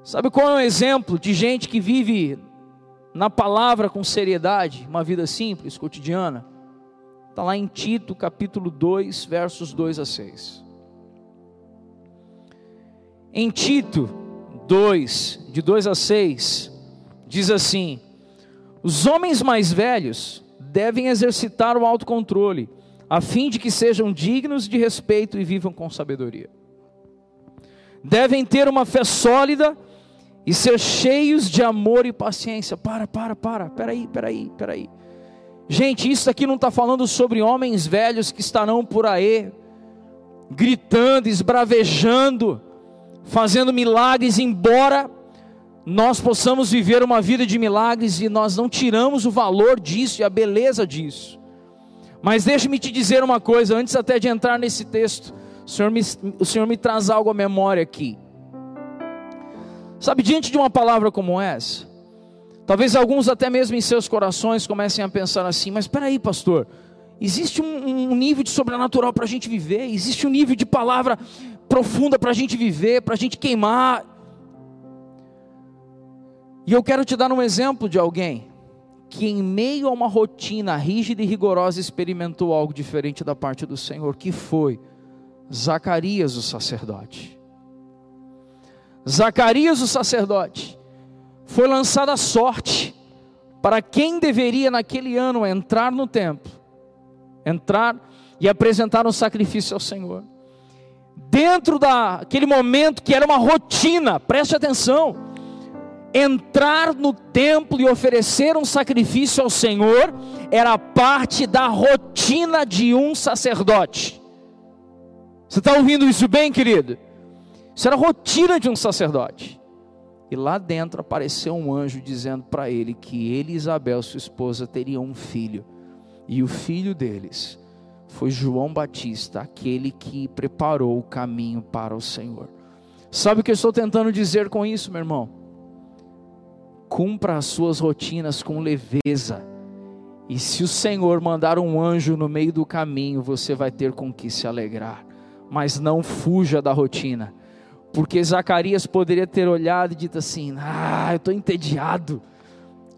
Sabe qual é o exemplo de gente que vive na palavra com seriedade, uma vida simples, cotidiana? Está lá em Tito, capítulo 2, versos 2 a 6. Em Tito 2, de 2 a 6, diz assim: os homens mais velhos devem exercitar o autocontrole, a fim de que sejam dignos de respeito e vivam com sabedoria. Devem ter uma fé sólida e ser cheios de amor e paciência. Para, para, para, peraí, peraí, peraí. Gente, isso aqui não está falando sobre homens velhos que estarão por aí, gritando, esbravejando, fazendo milagres, embora nós possamos viver uma vida de milagres e nós não tiramos o valor disso e a beleza disso. Mas deixe-me te dizer uma coisa, antes até de entrar nesse texto, o Senhor, me, o Senhor me traz algo à memória aqui. Sabe, diante de uma palavra como essa, talvez alguns até mesmo em seus corações comecem a pensar assim: mas espera aí, pastor, existe um, um nível de sobrenatural para a gente viver, existe um nível de palavra profunda para a gente viver, para a gente queimar. E eu quero te dar um exemplo de alguém que, em meio a uma rotina rígida e rigorosa, experimentou algo diferente da parte do Senhor, que foi Zacarias, o sacerdote. Zacarias, o sacerdote, foi lançada a sorte para quem deveria naquele ano entrar no templo, entrar e apresentar um sacrifício ao Senhor. Dentro daquele momento que era uma rotina, preste atenção, entrar no templo e oferecer um sacrifício ao Senhor era parte da rotina de um sacerdote. Você está ouvindo isso bem, querido? Isso era rotina de um sacerdote. E lá dentro apareceu um anjo dizendo para ele que ele e Isabel, sua esposa, teriam um filho. E o filho deles foi João Batista, aquele que preparou o caminho para o Senhor. Sabe o que eu estou tentando dizer com isso, meu irmão? Cumpra as suas rotinas com leveza. E se o Senhor mandar um anjo no meio do caminho, você vai ter com que se alegrar. Mas não fuja da rotina porque Zacarias poderia ter olhado e dito assim: Ah, eu estou entediado.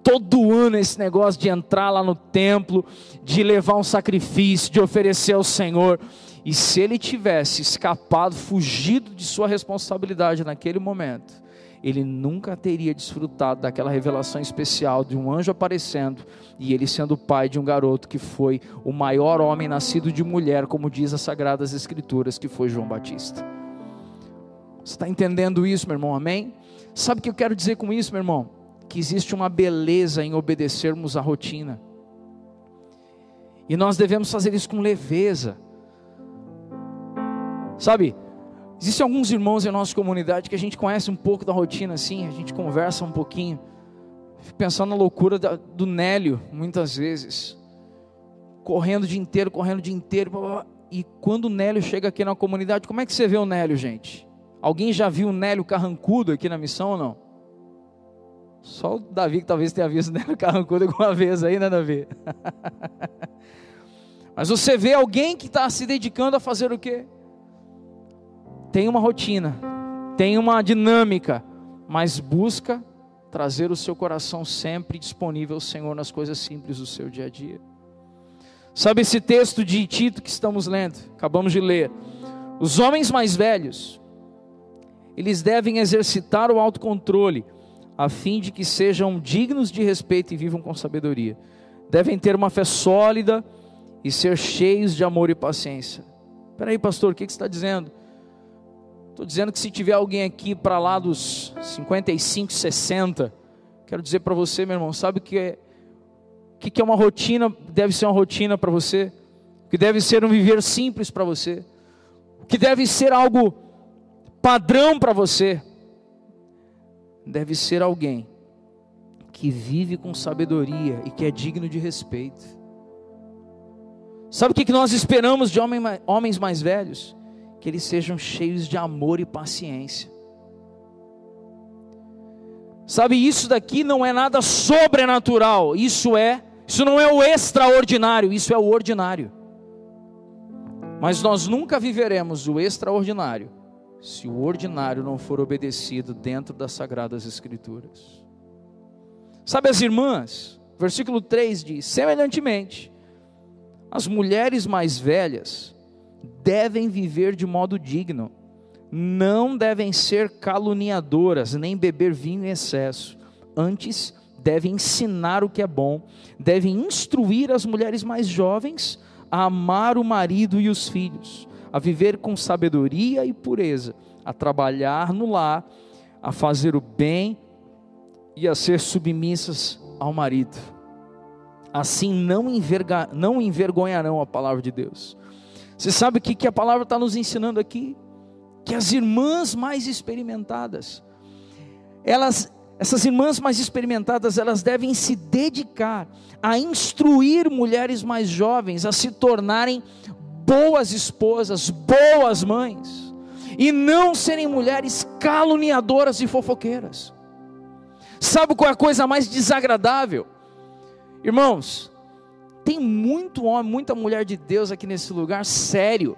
Todo ano esse negócio de entrar lá no templo, de levar um sacrifício, de oferecer ao Senhor. E se ele tivesse escapado, fugido de sua responsabilidade naquele momento, ele nunca teria desfrutado daquela revelação especial de um anjo aparecendo e ele sendo pai de um garoto que foi o maior homem nascido de mulher, como diz as Sagradas Escrituras, que foi João Batista. Você está entendendo isso, meu irmão? Amém? Sabe o que eu quero dizer com isso, meu irmão? Que existe uma beleza em obedecermos à rotina. E nós devemos fazer isso com leveza. Sabe, existem alguns irmãos em nossa comunidade que a gente conhece um pouco da rotina assim, a gente conversa um pouquinho. Fico pensando na loucura da, do Nélio, muitas vezes. Correndo o dia inteiro, correndo o dia inteiro. E quando o Nélio chega aqui na comunidade, como é que você vê o Nélio, gente? Alguém já viu o Nélio Carrancudo aqui na missão ou não? Só o Davi que talvez tenha visto o Nélio Carrancudo alguma [LAUGHS] vez aí, né, Davi? [LAUGHS] Mas você vê alguém que está se dedicando a fazer o quê? Tem uma rotina, tem uma dinâmica, mas busca trazer o seu coração sempre disponível ao Senhor nas coisas simples do seu dia a dia. Sabe esse texto de Tito que estamos lendo? Acabamos de ler. Os homens mais velhos eles devem exercitar o autocontrole, a fim de que sejam dignos de respeito e vivam com sabedoria. Devem ter uma fé sólida e ser cheios de amor e paciência. Espera aí, pastor, o que, você está dizendo? Estou dizendo que se tiver alguém aqui para lá dos 55, 60, quero dizer para você, meu irmão, sabe o que é, o que é uma rotina? Deve ser uma rotina para você, o que deve ser um viver simples para você, o que deve ser algo padrão para você deve ser alguém que vive com sabedoria e que é digno de respeito. Sabe o que nós esperamos de homens mais velhos? Que eles sejam cheios de amor e paciência. Sabe, isso daqui não é nada sobrenatural, isso é, isso não é o extraordinário, isso é o ordinário. Mas nós nunca viveremos o extraordinário se o ordinário não for obedecido dentro das sagradas escrituras. Sabe as irmãs? Versículo 3 diz: semelhantemente, as mulheres mais velhas devem viver de modo digno, não devem ser caluniadoras, nem beber vinho em excesso, antes devem ensinar o que é bom, devem instruir as mulheres mais jovens a amar o marido e os filhos a viver com sabedoria e pureza, a trabalhar no lar, a fazer o bem e a ser submissas ao marido. Assim não, enverga, não envergonharão a palavra de Deus. Você sabe o que, que a palavra está nos ensinando aqui? Que as irmãs mais experimentadas, elas, essas irmãs mais experimentadas, elas devem se dedicar a instruir mulheres mais jovens a se tornarem boas esposas, boas mães, e não serem mulheres caluniadoras e fofoqueiras. Sabe qual é a coisa mais desagradável? Irmãos, tem muito homem, muita mulher de Deus aqui nesse lugar, sério,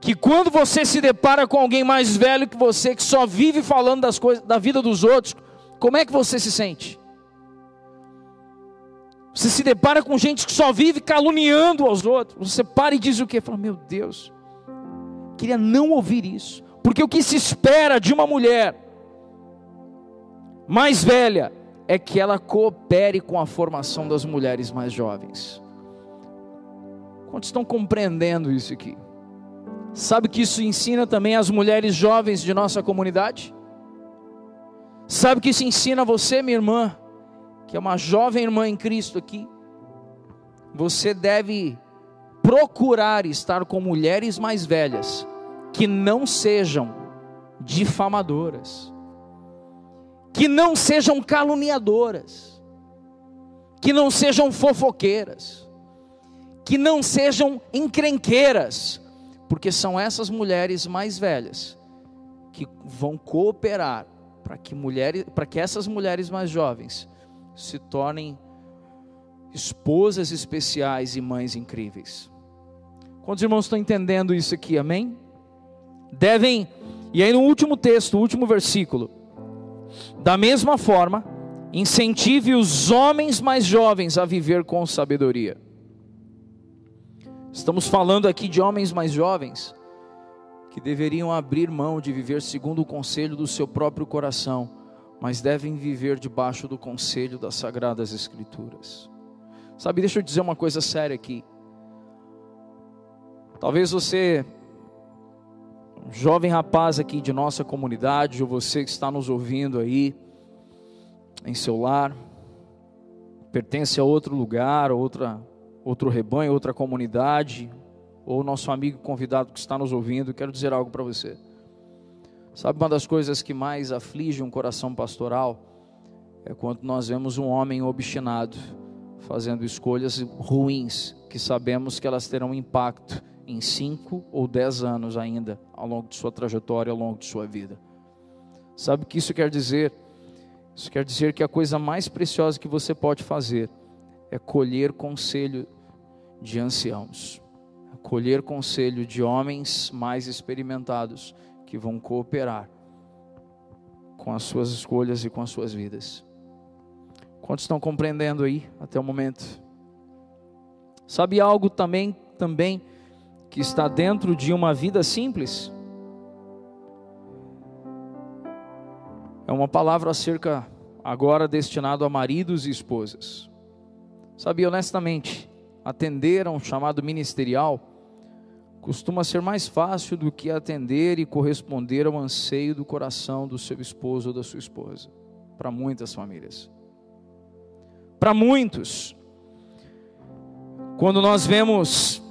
que quando você se depara com alguém mais velho que você, que só vive falando das coisas, da vida dos outros, como é que você se sente? Você se depara com gente que só vive caluniando aos outros. Você para e diz o quê? Fala, meu Deus, queria não ouvir isso. Porque o que se espera de uma mulher mais velha é que ela coopere com a formação das mulheres mais jovens. Quantos estão compreendendo isso aqui? Sabe que isso ensina também as mulheres jovens de nossa comunidade? Sabe que isso ensina você, minha irmã, que é uma jovem irmã em Cristo aqui? Você deve procurar estar com mulheres mais velhas que não sejam difamadoras, que não sejam caluniadoras, que não sejam fofoqueiras, que não sejam encrenqueiras, porque são essas mulheres mais velhas que vão cooperar para que mulheres, para que essas mulheres mais jovens se tornem esposas especiais e mães incríveis. Quantos irmãos estão entendendo isso aqui? Amém? Devem, e aí no último texto, o último versículo, da mesma forma, incentive os homens mais jovens a viver com sabedoria. Estamos falando aqui de homens mais jovens que deveriam abrir mão de viver segundo o conselho do seu próprio coração, mas devem viver debaixo do conselho das sagradas escrituras. Sabe, deixa eu dizer uma coisa séria aqui. Talvez você, um jovem rapaz aqui de nossa comunidade, ou você que está nos ouvindo aí, em seu lar, pertence a outro lugar, outra, outro rebanho, outra comunidade, ou nosso amigo convidado que está nos ouvindo, quero dizer algo para você. Sabe uma das coisas que mais aflige um coração pastoral é quando nós vemos um homem obstinado fazendo escolhas ruins, que sabemos que elas terão impacto em cinco ou dez anos ainda ao longo de sua trajetória, ao longo de sua vida. Sabe o que isso quer dizer? Isso quer dizer que a coisa mais preciosa que você pode fazer é colher conselho de anciãos, é colher conselho de homens mais experimentados que vão cooperar com as suas escolhas e com as suas vidas. Quantos estão compreendendo aí até o momento? Sabe algo também, também que está dentro de uma vida simples? É uma palavra acerca agora destinado a maridos e esposas. Sabe, honestamente, atender a um chamado ministerial costuma ser mais fácil do que atender e corresponder ao anseio do coração do seu esposo ou da sua esposa, para muitas famílias. Para muitos, quando nós vemos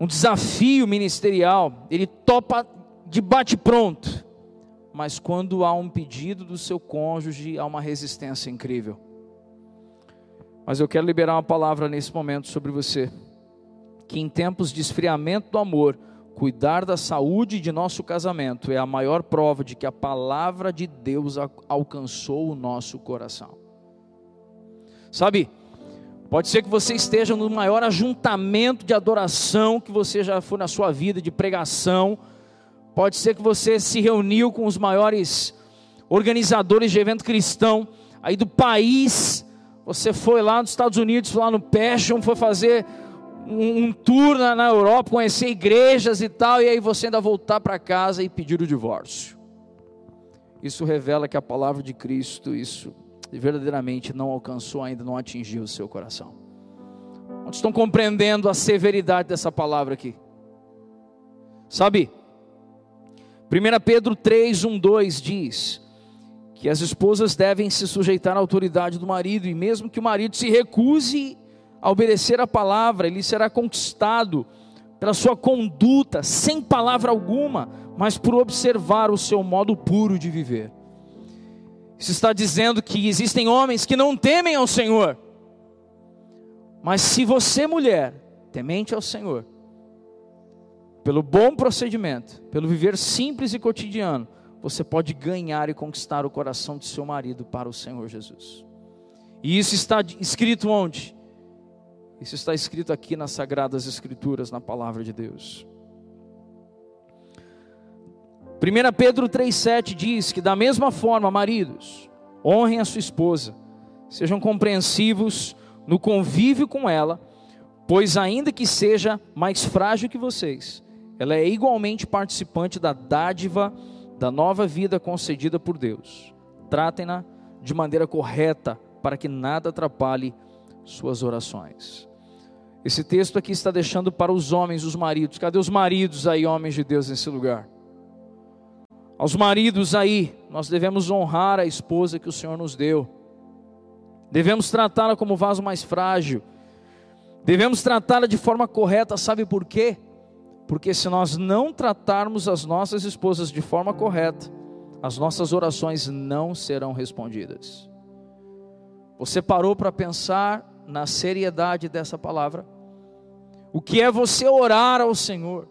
um desafio ministerial, ele topa de bate-pronto, mas quando há um pedido do seu cônjuge, há uma resistência incrível. Mas eu quero liberar uma palavra nesse momento sobre você, que em tempos de esfriamento do amor, cuidar da saúde de nosso casamento é a maior prova de que a palavra de Deus alcançou o nosso coração. Sabe, pode ser que você esteja no maior ajuntamento de adoração que você já foi na sua vida, de pregação. Pode ser que você se reuniu com os maiores organizadores de evento cristão aí do país. Você foi lá nos Estados Unidos, lá no Passion, foi fazer um, um tour na, na Europa, conhecer igrejas e tal, e aí você ainda voltar para casa e pedir o divórcio. Isso revela que a palavra de Cristo, isso verdadeiramente não alcançou ainda, não atingiu o seu coração. Quantos estão compreendendo a severidade dessa palavra aqui? Sabe, 1 Pedro 3, 1, 2 diz que as esposas devem se sujeitar à autoridade do marido, e mesmo que o marido se recuse a obedecer a palavra, ele será conquistado pela sua conduta, sem palavra alguma, mas por observar o seu modo puro de viver. Isso está dizendo que existem homens que não temem ao Senhor. Mas se você, mulher, temente ao Senhor, pelo bom procedimento, pelo viver simples e cotidiano, você pode ganhar e conquistar o coração de seu marido para o Senhor Jesus. E isso está escrito onde? Isso está escrito aqui nas Sagradas Escrituras, na palavra de Deus. 1 Pedro 3,7 diz que, da mesma forma, maridos, honrem a sua esposa, sejam compreensivos no convívio com ela, pois, ainda que seja mais frágil que vocês, ela é igualmente participante da dádiva da nova vida concedida por Deus. tratem-na de maneira correta, para que nada atrapalhe suas orações. Esse texto aqui está deixando para os homens, os maridos. Cadê os maridos aí, homens de Deus, nesse lugar? Aos maridos aí, nós devemos honrar a esposa que o Senhor nos deu. Devemos tratá-la como vaso mais frágil. Devemos tratá-la de forma correta, sabe por quê? Porque se nós não tratarmos as nossas esposas de forma correta, as nossas orações não serão respondidas. Você parou para pensar na seriedade dessa palavra? O que é você orar ao Senhor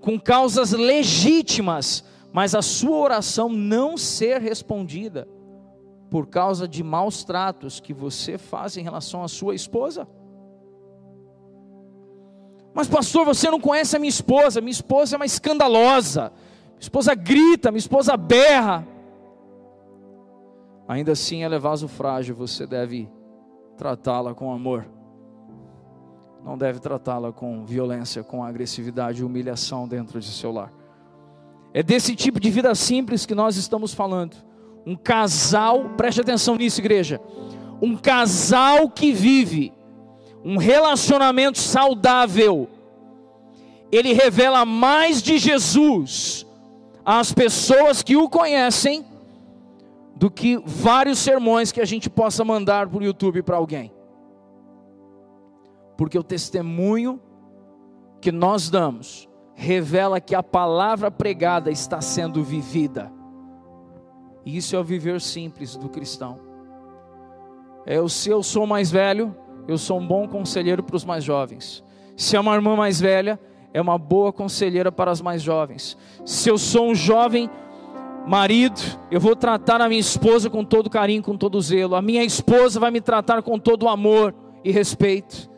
com causas legítimas, mas a sua oração não ser respondida por causa de maus tratos que você faz em relação à sua esposa? Mas, pastor, você não conhece a minha esposa, minha esposa é uma escandalosa, minha esposa grita, minha esposa berra. Ainda assim, ela é vaso frágil, você deve tratá-la com amor. Não deve tratá-la com violência, com agressividade e humilhação dentro de seu lar. É desse tipo de vida simples que nós estamos falando. Um casal, preste atenção nisso, igreja. Um casal que vive um relacionamento saudável, ele revela mais de Jesus às pessoas que o conhecem do que vários sermões que a gente possa mandar por YouTube para alguém. Porque o testemunho que nós damos revela que a palavra pregada está sendo vivida. E isso é o viver simples do cristão. É o se eu sou mais velho, eu sou um bom conselheiro para os mais jovens. Se é uma irmã mais velha, é uma boa conselheira para as mais jovens. Se eu sou um jovem Marido, eu vou tratar a minha esposa com todo carinho, com todo zelo. A minha esposa vai me tratar com todo amor e respeito.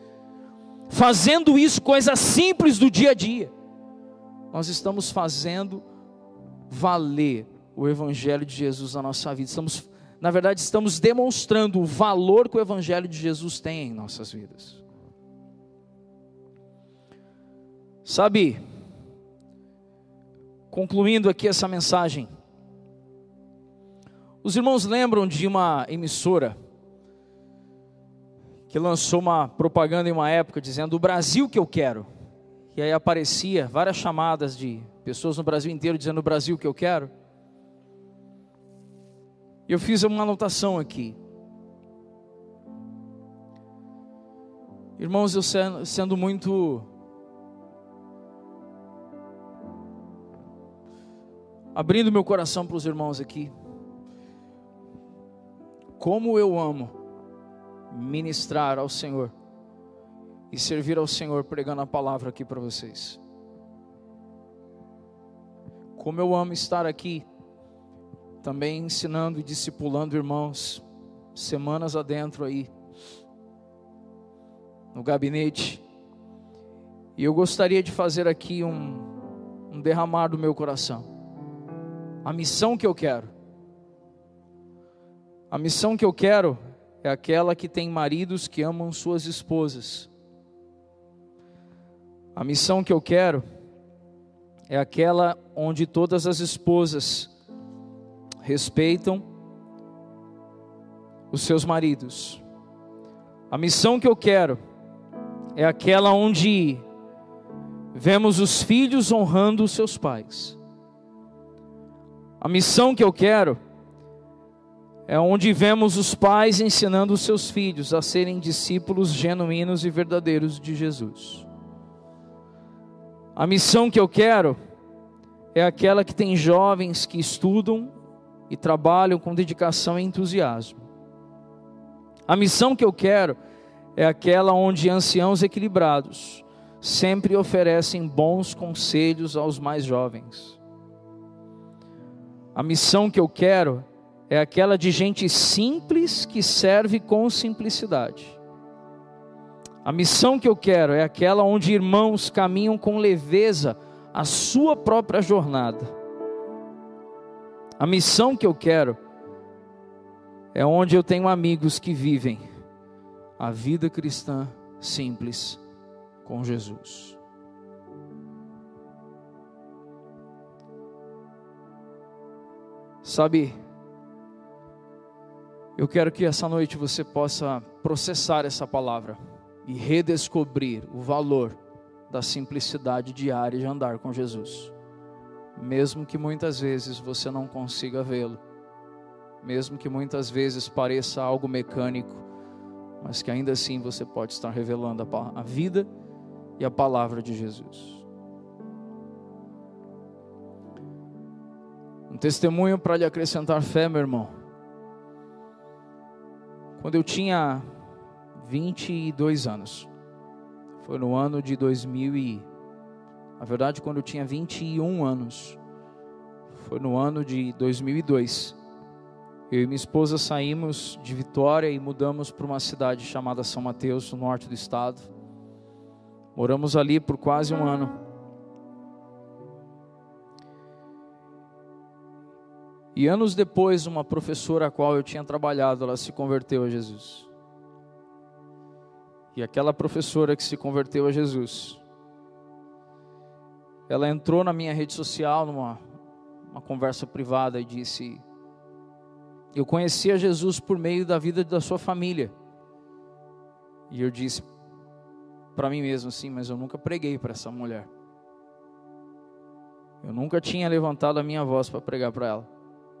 Fazendo isso, coisas simples do dia a dia, nós estamos fazendo valer o Evangelho de Jesus na nossa vida. Estamos, na verdade, estamos demonstrando o valor que o Evangelho de Jesus tem em nossas vidas. Sabe, concluindo aqui essa mensagem, os irmãos lembram de uma emissora que lançou uma propaganda em uma época dizendo: O Brasil que eu quero. E aí aparecia várias chamadas de pessoas no Brasil inteiro dizendo: O Brasil que eu quero. Eu fiz uma anotação aqui. Irmãos, eu sendo muito abrindo meu coração para os irmãos aqui. Como eu amo ministrar ao Senhor e servir ao Senhor pregando a palavra aqui para vocês. Como eu amo estar aqui também ensinando e discipulando irmãos semanas adentro aí no gabinete. E eu gostaria de fazer aqui um, um derramar do meu coração. A missão que eu quero a missão que eu quero é aquela que tem maridos que amam suas esposas. A missão que eu quero é aquela onde todas as esposas respeitam os seus maridos. A missão que eu quero é aquela onde vemos os filhos honrando os seus pais. A missão que eu quero é onde vemos os pais ensinando os seus filhos a serem discípulos genuínos e verdadeiros de Jesus. A missão que eu quero é aquela que tem jovens que estudam e trabalham com dedicação e entusiasmo. A missão que eu quero é aquela onde anciãos equilibrados sempre oferecem bons conselhos aos mais jovens. A missão que eu quero é aquela de gente simples que serve com simplicidade. A missão que eu quero é aquela onde irmãos caminham com leveza a sua própria jornada. A missão que eu quero é onde eu tenho amigos que vivem a vida cristã simples com Jesus. Sabe, Eu quero que essa noite você possa processar essa palavra e redescobrir o valor da simplicidade diária de andar com Jesus. Mesmo que muitas vezes você não consiga vê-lo, mesmo que muitas vezes pareça algo mecânico, mas que ainda assim você pode estar revelando a vida e a palavra de Jesus. Um testemunho para lhe acrescentar fé, meu irmão. Quando eu tinha 22 anos, foi no ano de 2000 e, na verdade, quando eu tinha 21 anos, foi no ano de 2002. Eu e minha esposa saímos de Vitória e mudamos para uma cidade chamada São Mateus, no norte do estado. Moramos ali por quase um ano. E anos depois, uma professora a qual eu tinha trabalhado, ela se converteu a Jesus. E aquela professora que se converteu a Jesus, ela entrou na minha rede social numa uma conversa privada e disse: Eu conhecia Jesus por meio da vida da sua família. E eu disse para mim mesmo assim, mas eu nunca preguei para essa mulher. Eu nunca tinha levantado a minha voz para pregar para ela.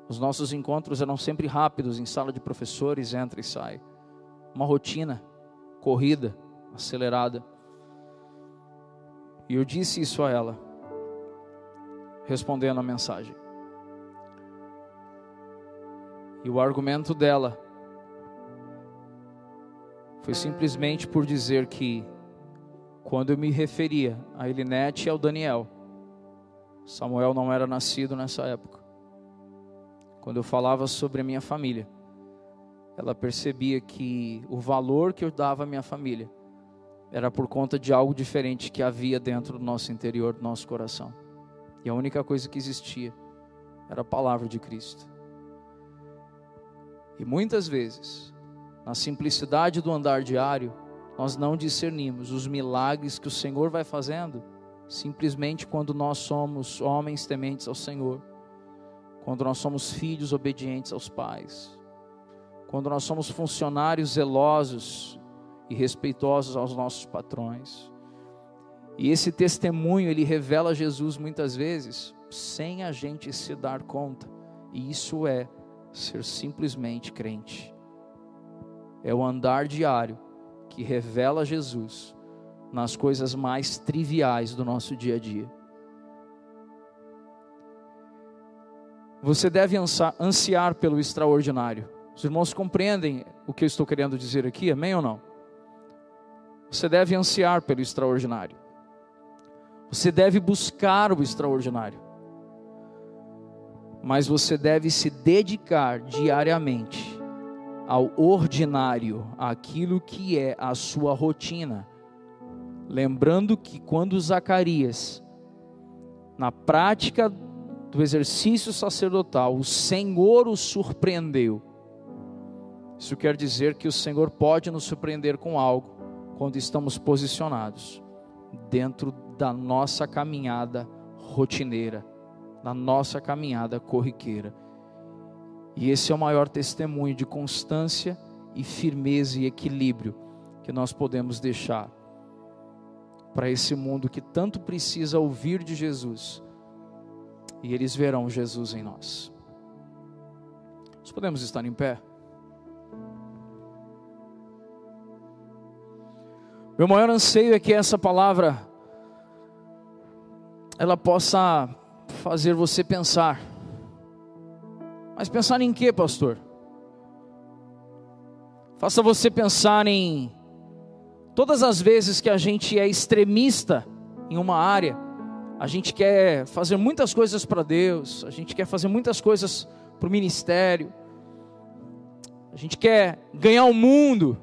Os nossos encontros eram sempre rápidos, em sala de professores, entra e sai. Uma rotina, corrida, acelerada. E eu disse isso a ela, respondendo a mensagem. E o argumento dela foi simplesmente por dizer que, quando eu me referia a Elinete e ao Daniel, Samuel não era nascido nessa época quando eu falava sobre a minha família, ela percebia que o valor que eu dava à minha família era por conta de algo diferente que havia dentro do nosso interior, do nosso coração. E a única coisa que existia era a palavra de Cristo. E muitas vezes, na simplicidade do andar diário, nós não discernimos os milagres que o Senhor vai fazendo, simplesmente quando nós somos homens tementes ao Senhor quando nós somos filhos obedientes aos pais, quando nós somos funcionários zelosos e respeitosos aos nossos patrões. E esse testemunho ele revela Jesus muitas vezes sem a gente se dar conta. E isso é ser simplesmente crente. É o andar diário que revela Jesus nas coisas mais triviais do nosso dia a dia. Você deve ansiar pelo extraordinário. Os irmãos compreendem o que eu estou querendo dizer aqui, amém ou não? Você deve ansiar pelo extraordinário. Você deve buscar o extraordinário. Mas você deve se dedicar diariamente ao ordinário, aquilo que é a sua rotina. Lembrando que quando Zacarias, na prática do exercício sacerdotal, o Senhor o surpreendeu. Isso quer dizer que o Senhor pode nos surpreender com algo quando estamos posicionados dentro da nossa caminhada rotineira, na nossa caminhada corriqueira. E esse é o maior testemunho de constância e firmeza e equilíbrio que nós podemos deixar para esse mundo que tanto precisa ouvir de Jesus e eles verão Jesus em nós. Nós podemos estar em pé? Meu maior anseio é que essa palavra ela possa fazer você pensar. Mas pensar em quê, pastor? Faça você pensar em todas as vezes que a gente é extremista em uma área a gente quer fazer muitas coisas para Deus, a gente quer fazer muitas coisas para o ministério, a gente quer ganhar o mundo,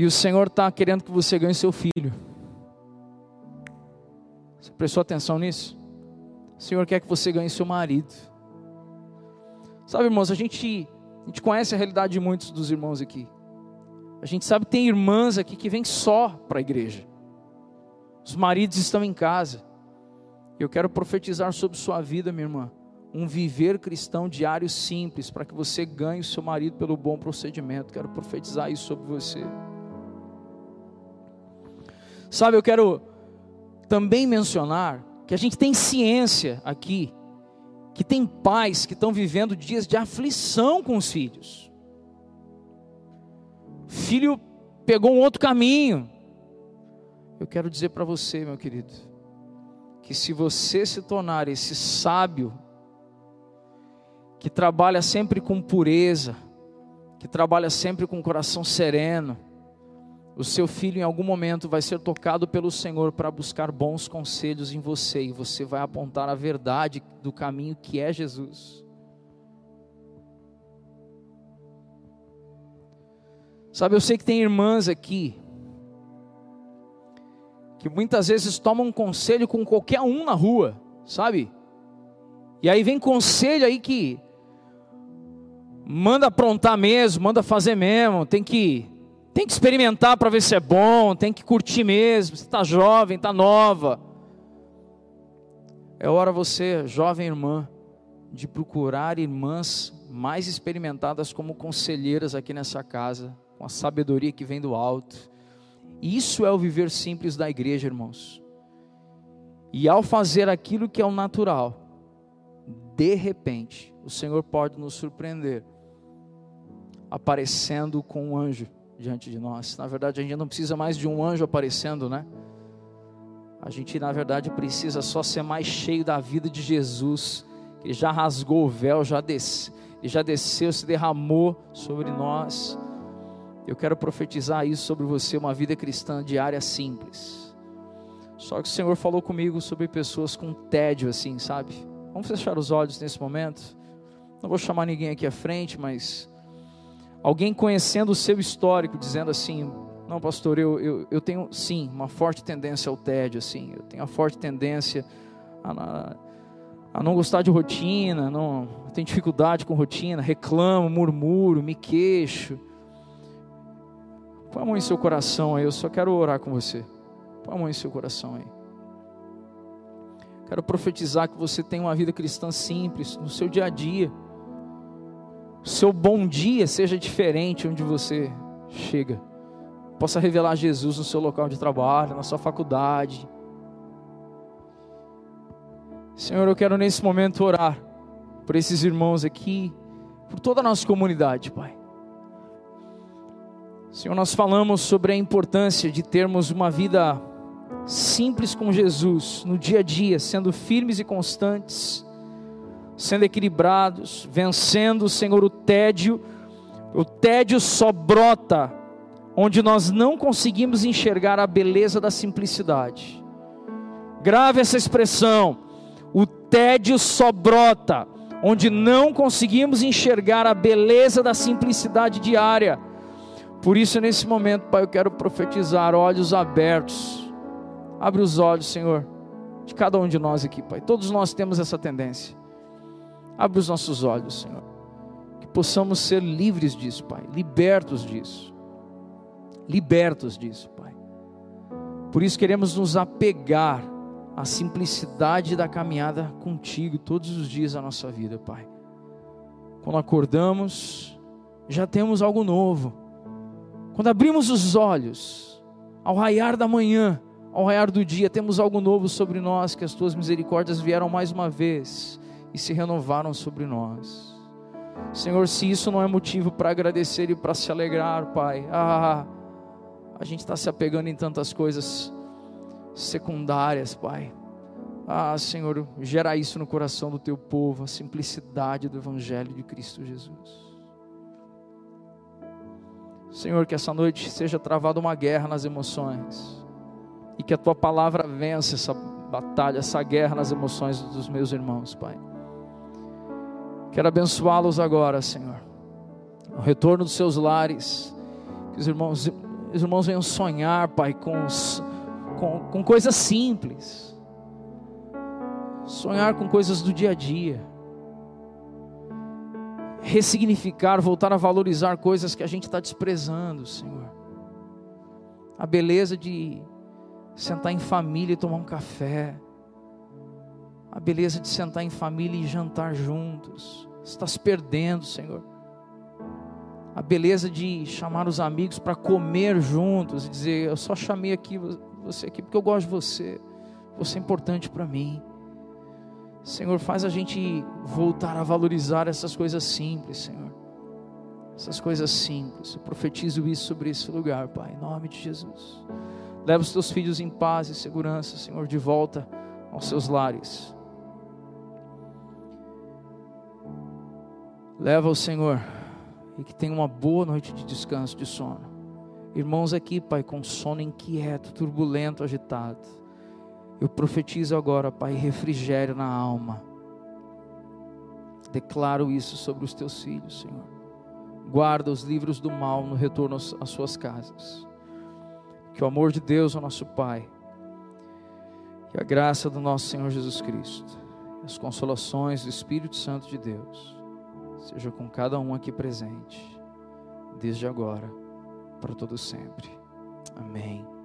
e o Senhor está querendo que você ganhe seu filho. Você prestou atenção nisso? O Senhor quer que você ganhe seu marido. Sabe, irmãos, a gente, a gente conhece a realidade de muitos dos irmãos aqui. A gente sabe que tem irmãs aqui que vêm só para a igreja. Os maridos estão em casa. Eu quero profetizar sobre sua vida, minha irmã. um viver cristão diário simples, para que você ganhe o seu marido pelo bom procedimento. Quero profetizar isso sobre você. Sabe, eu quero também mencionar que a gente tem ciência aqui, que tem pais que estão vivendo dias de aflição com os filhos. Filho pegou um outro caminho. Eu quero dizer para você, meu querido, que se você se tornar esse sábio, que trabalha sempre com pureza, que trabalha sempre com coração sereno, o seu filho em algum momento vai ser tocado pelo Senhor para buscar bons conselhos em você e você vai apontar a verdade do caminho que é Jesus. Sabe, eu sei que tem irmãs aqui que muitas vezes tomam um conselho com qualquer um na rua, sabe? E aí vem conselho aí que manda aprontar mesmo, manda fazer mesmo, tem que tem que experimentar para ver se é bom, tem que curtir mesmo, você está jovem, está nova. É hora você, jovem irmã, de procurar irmãs mais experimentadas como conselheiras aqui nessa casa, com a sabedoria que vem do alto isso é o viver simples da igreja, irmãos. E ao fazer aquilo que é o natural, de repente, o Senhor pode nos surpreender, aparecendo com um anjo diante de nós. Na verdade, a gente não precisa mais de um anjo aparecendo, né? A gente, na verdade, precisa só ser mais cheio da vida de Jesus, que já rasgou o véu, já, desce, já desceu, se derramou sobre nós. Eu quero profetizar isso sobre você, uma vida cristã diária simples. Só que o Senhor falou comigo sobre pessoas com tédio, assim, sabe? Vamos fechar os olhos nesse momento. Não vou chamar ninguém aqui à frente, mas alguém conhecendo o seu histórico, dizendo assim: Não, pastor, eu, eu, eu tenho sim uma forte tendência ao tédio, assim, eu tenho uma forte tendência a, a não gostar de rotina, não, tenho dificuldade com rotina, reclamo, murmuro, me queixo. Põe a mão em seu coração aí, eu só quero orar com você. Põe a mão em seu coração aí. Quero profetizar que você tem uma vida cristã simples no seu dia a dia. Seu bom dia seja diferente onde você chega. Possa revelar Jesus no seu local de trabalho, na sua faculdade. Senhor, eu quero nesse momento orar por esses irmãos aqui, por toda a nossa comunidade, Pai. Senhor, nós falamos sobre a importância de termos uma vida simples com Jesus no dia a dia, sendo firmes e constantes, sendo equilibrados, vencendo, Senhor, o tédio. O tédio só brota onde nós não conseguimos enxergar a beleza da simplicidade. Grave essa expressão. O tédio só brota onde não conseguimos enxergar a beleza da simplicidade diária por isso, nesse momento, Pai, eu quero profetizar olhos abertos. Abre os olhos, Senhor, de cada um de nós aqui, Pai. Todos nós temos essa tendência. Abre os nossos olhos, Senhor. Que possamos ser livres disso, Pai. Libertos disso. Libertos disso, Pai. Por isso queremos nos apegar à simplicidade da caminhada contigo todos os dias da nossa vida, Pai. Quando acordamos, já temos algo novo quando abrimos os olhos, ao raiar da manhã, ao raiar do dia, temos algo novo sobre nós, que as tuas misericórdias vieram mais uma vez e se renovaram sobre nós. Senhor, se isso não é motivo para agradecer e para se alegrar, Pai, ah, a gente está se apegando em tantas coisas secundárias, Pai. Ah, Senhor, gera isso no coração do teu povo, a simplicidade do Evangelho de Cristo Jesus. Senhor, que essa noite seja travada uma guerra nas emoções e que a tua palavra vença essa batalha, essa guerra nas emoções dos meus irmãos, Pai. Quero abençoá-los agora, Senhor. O retorno dos seus lares, que os irmãos, os irmãos venham sonhar, Pai, com, os, com, com coisas simples, sonhar com coisas do dia a dia ressignificar, voltar a valorizar coisas que a gente está desprezando, Senhor. A beleza de sentar em família e tomar um café. A beleza de sentar em família e jantar juntos. Você está se perdendo, Senhor. A beleza de chamar os amigos para comer juntos e dizer: Eu só chamei aqui você aqui porque eu gosto de você. Você é importante para mim. Senhor, faz a gente voltar a valorizar essas coisas simples, Senhor. Essas coisas simples. Eu profetizo isso sobre esse lugar, Pai, em nome de Jesus. Leva os teus filhos em paz e segurança, Senhor, de volta aos seus lares. Leva o Senhor e que tenha uma boa noite de descanso, de sono. Irmãos aqui, Pai, com sono inquieto, turbulento, agitado. Eu profetizo agora, Pai, refrigério na alma. Declaro isso sobre os teus filhos, Senhor. Guarda os livros do mal no retorno às suas casas. Que o amor de Deus, o nosso Pai, que a graça do nosso Senhor Jesus Cristo, as consolações do Espírito Santo de Deus, seja com cada um aqui presente, desde agora, para todo sempre. Amém.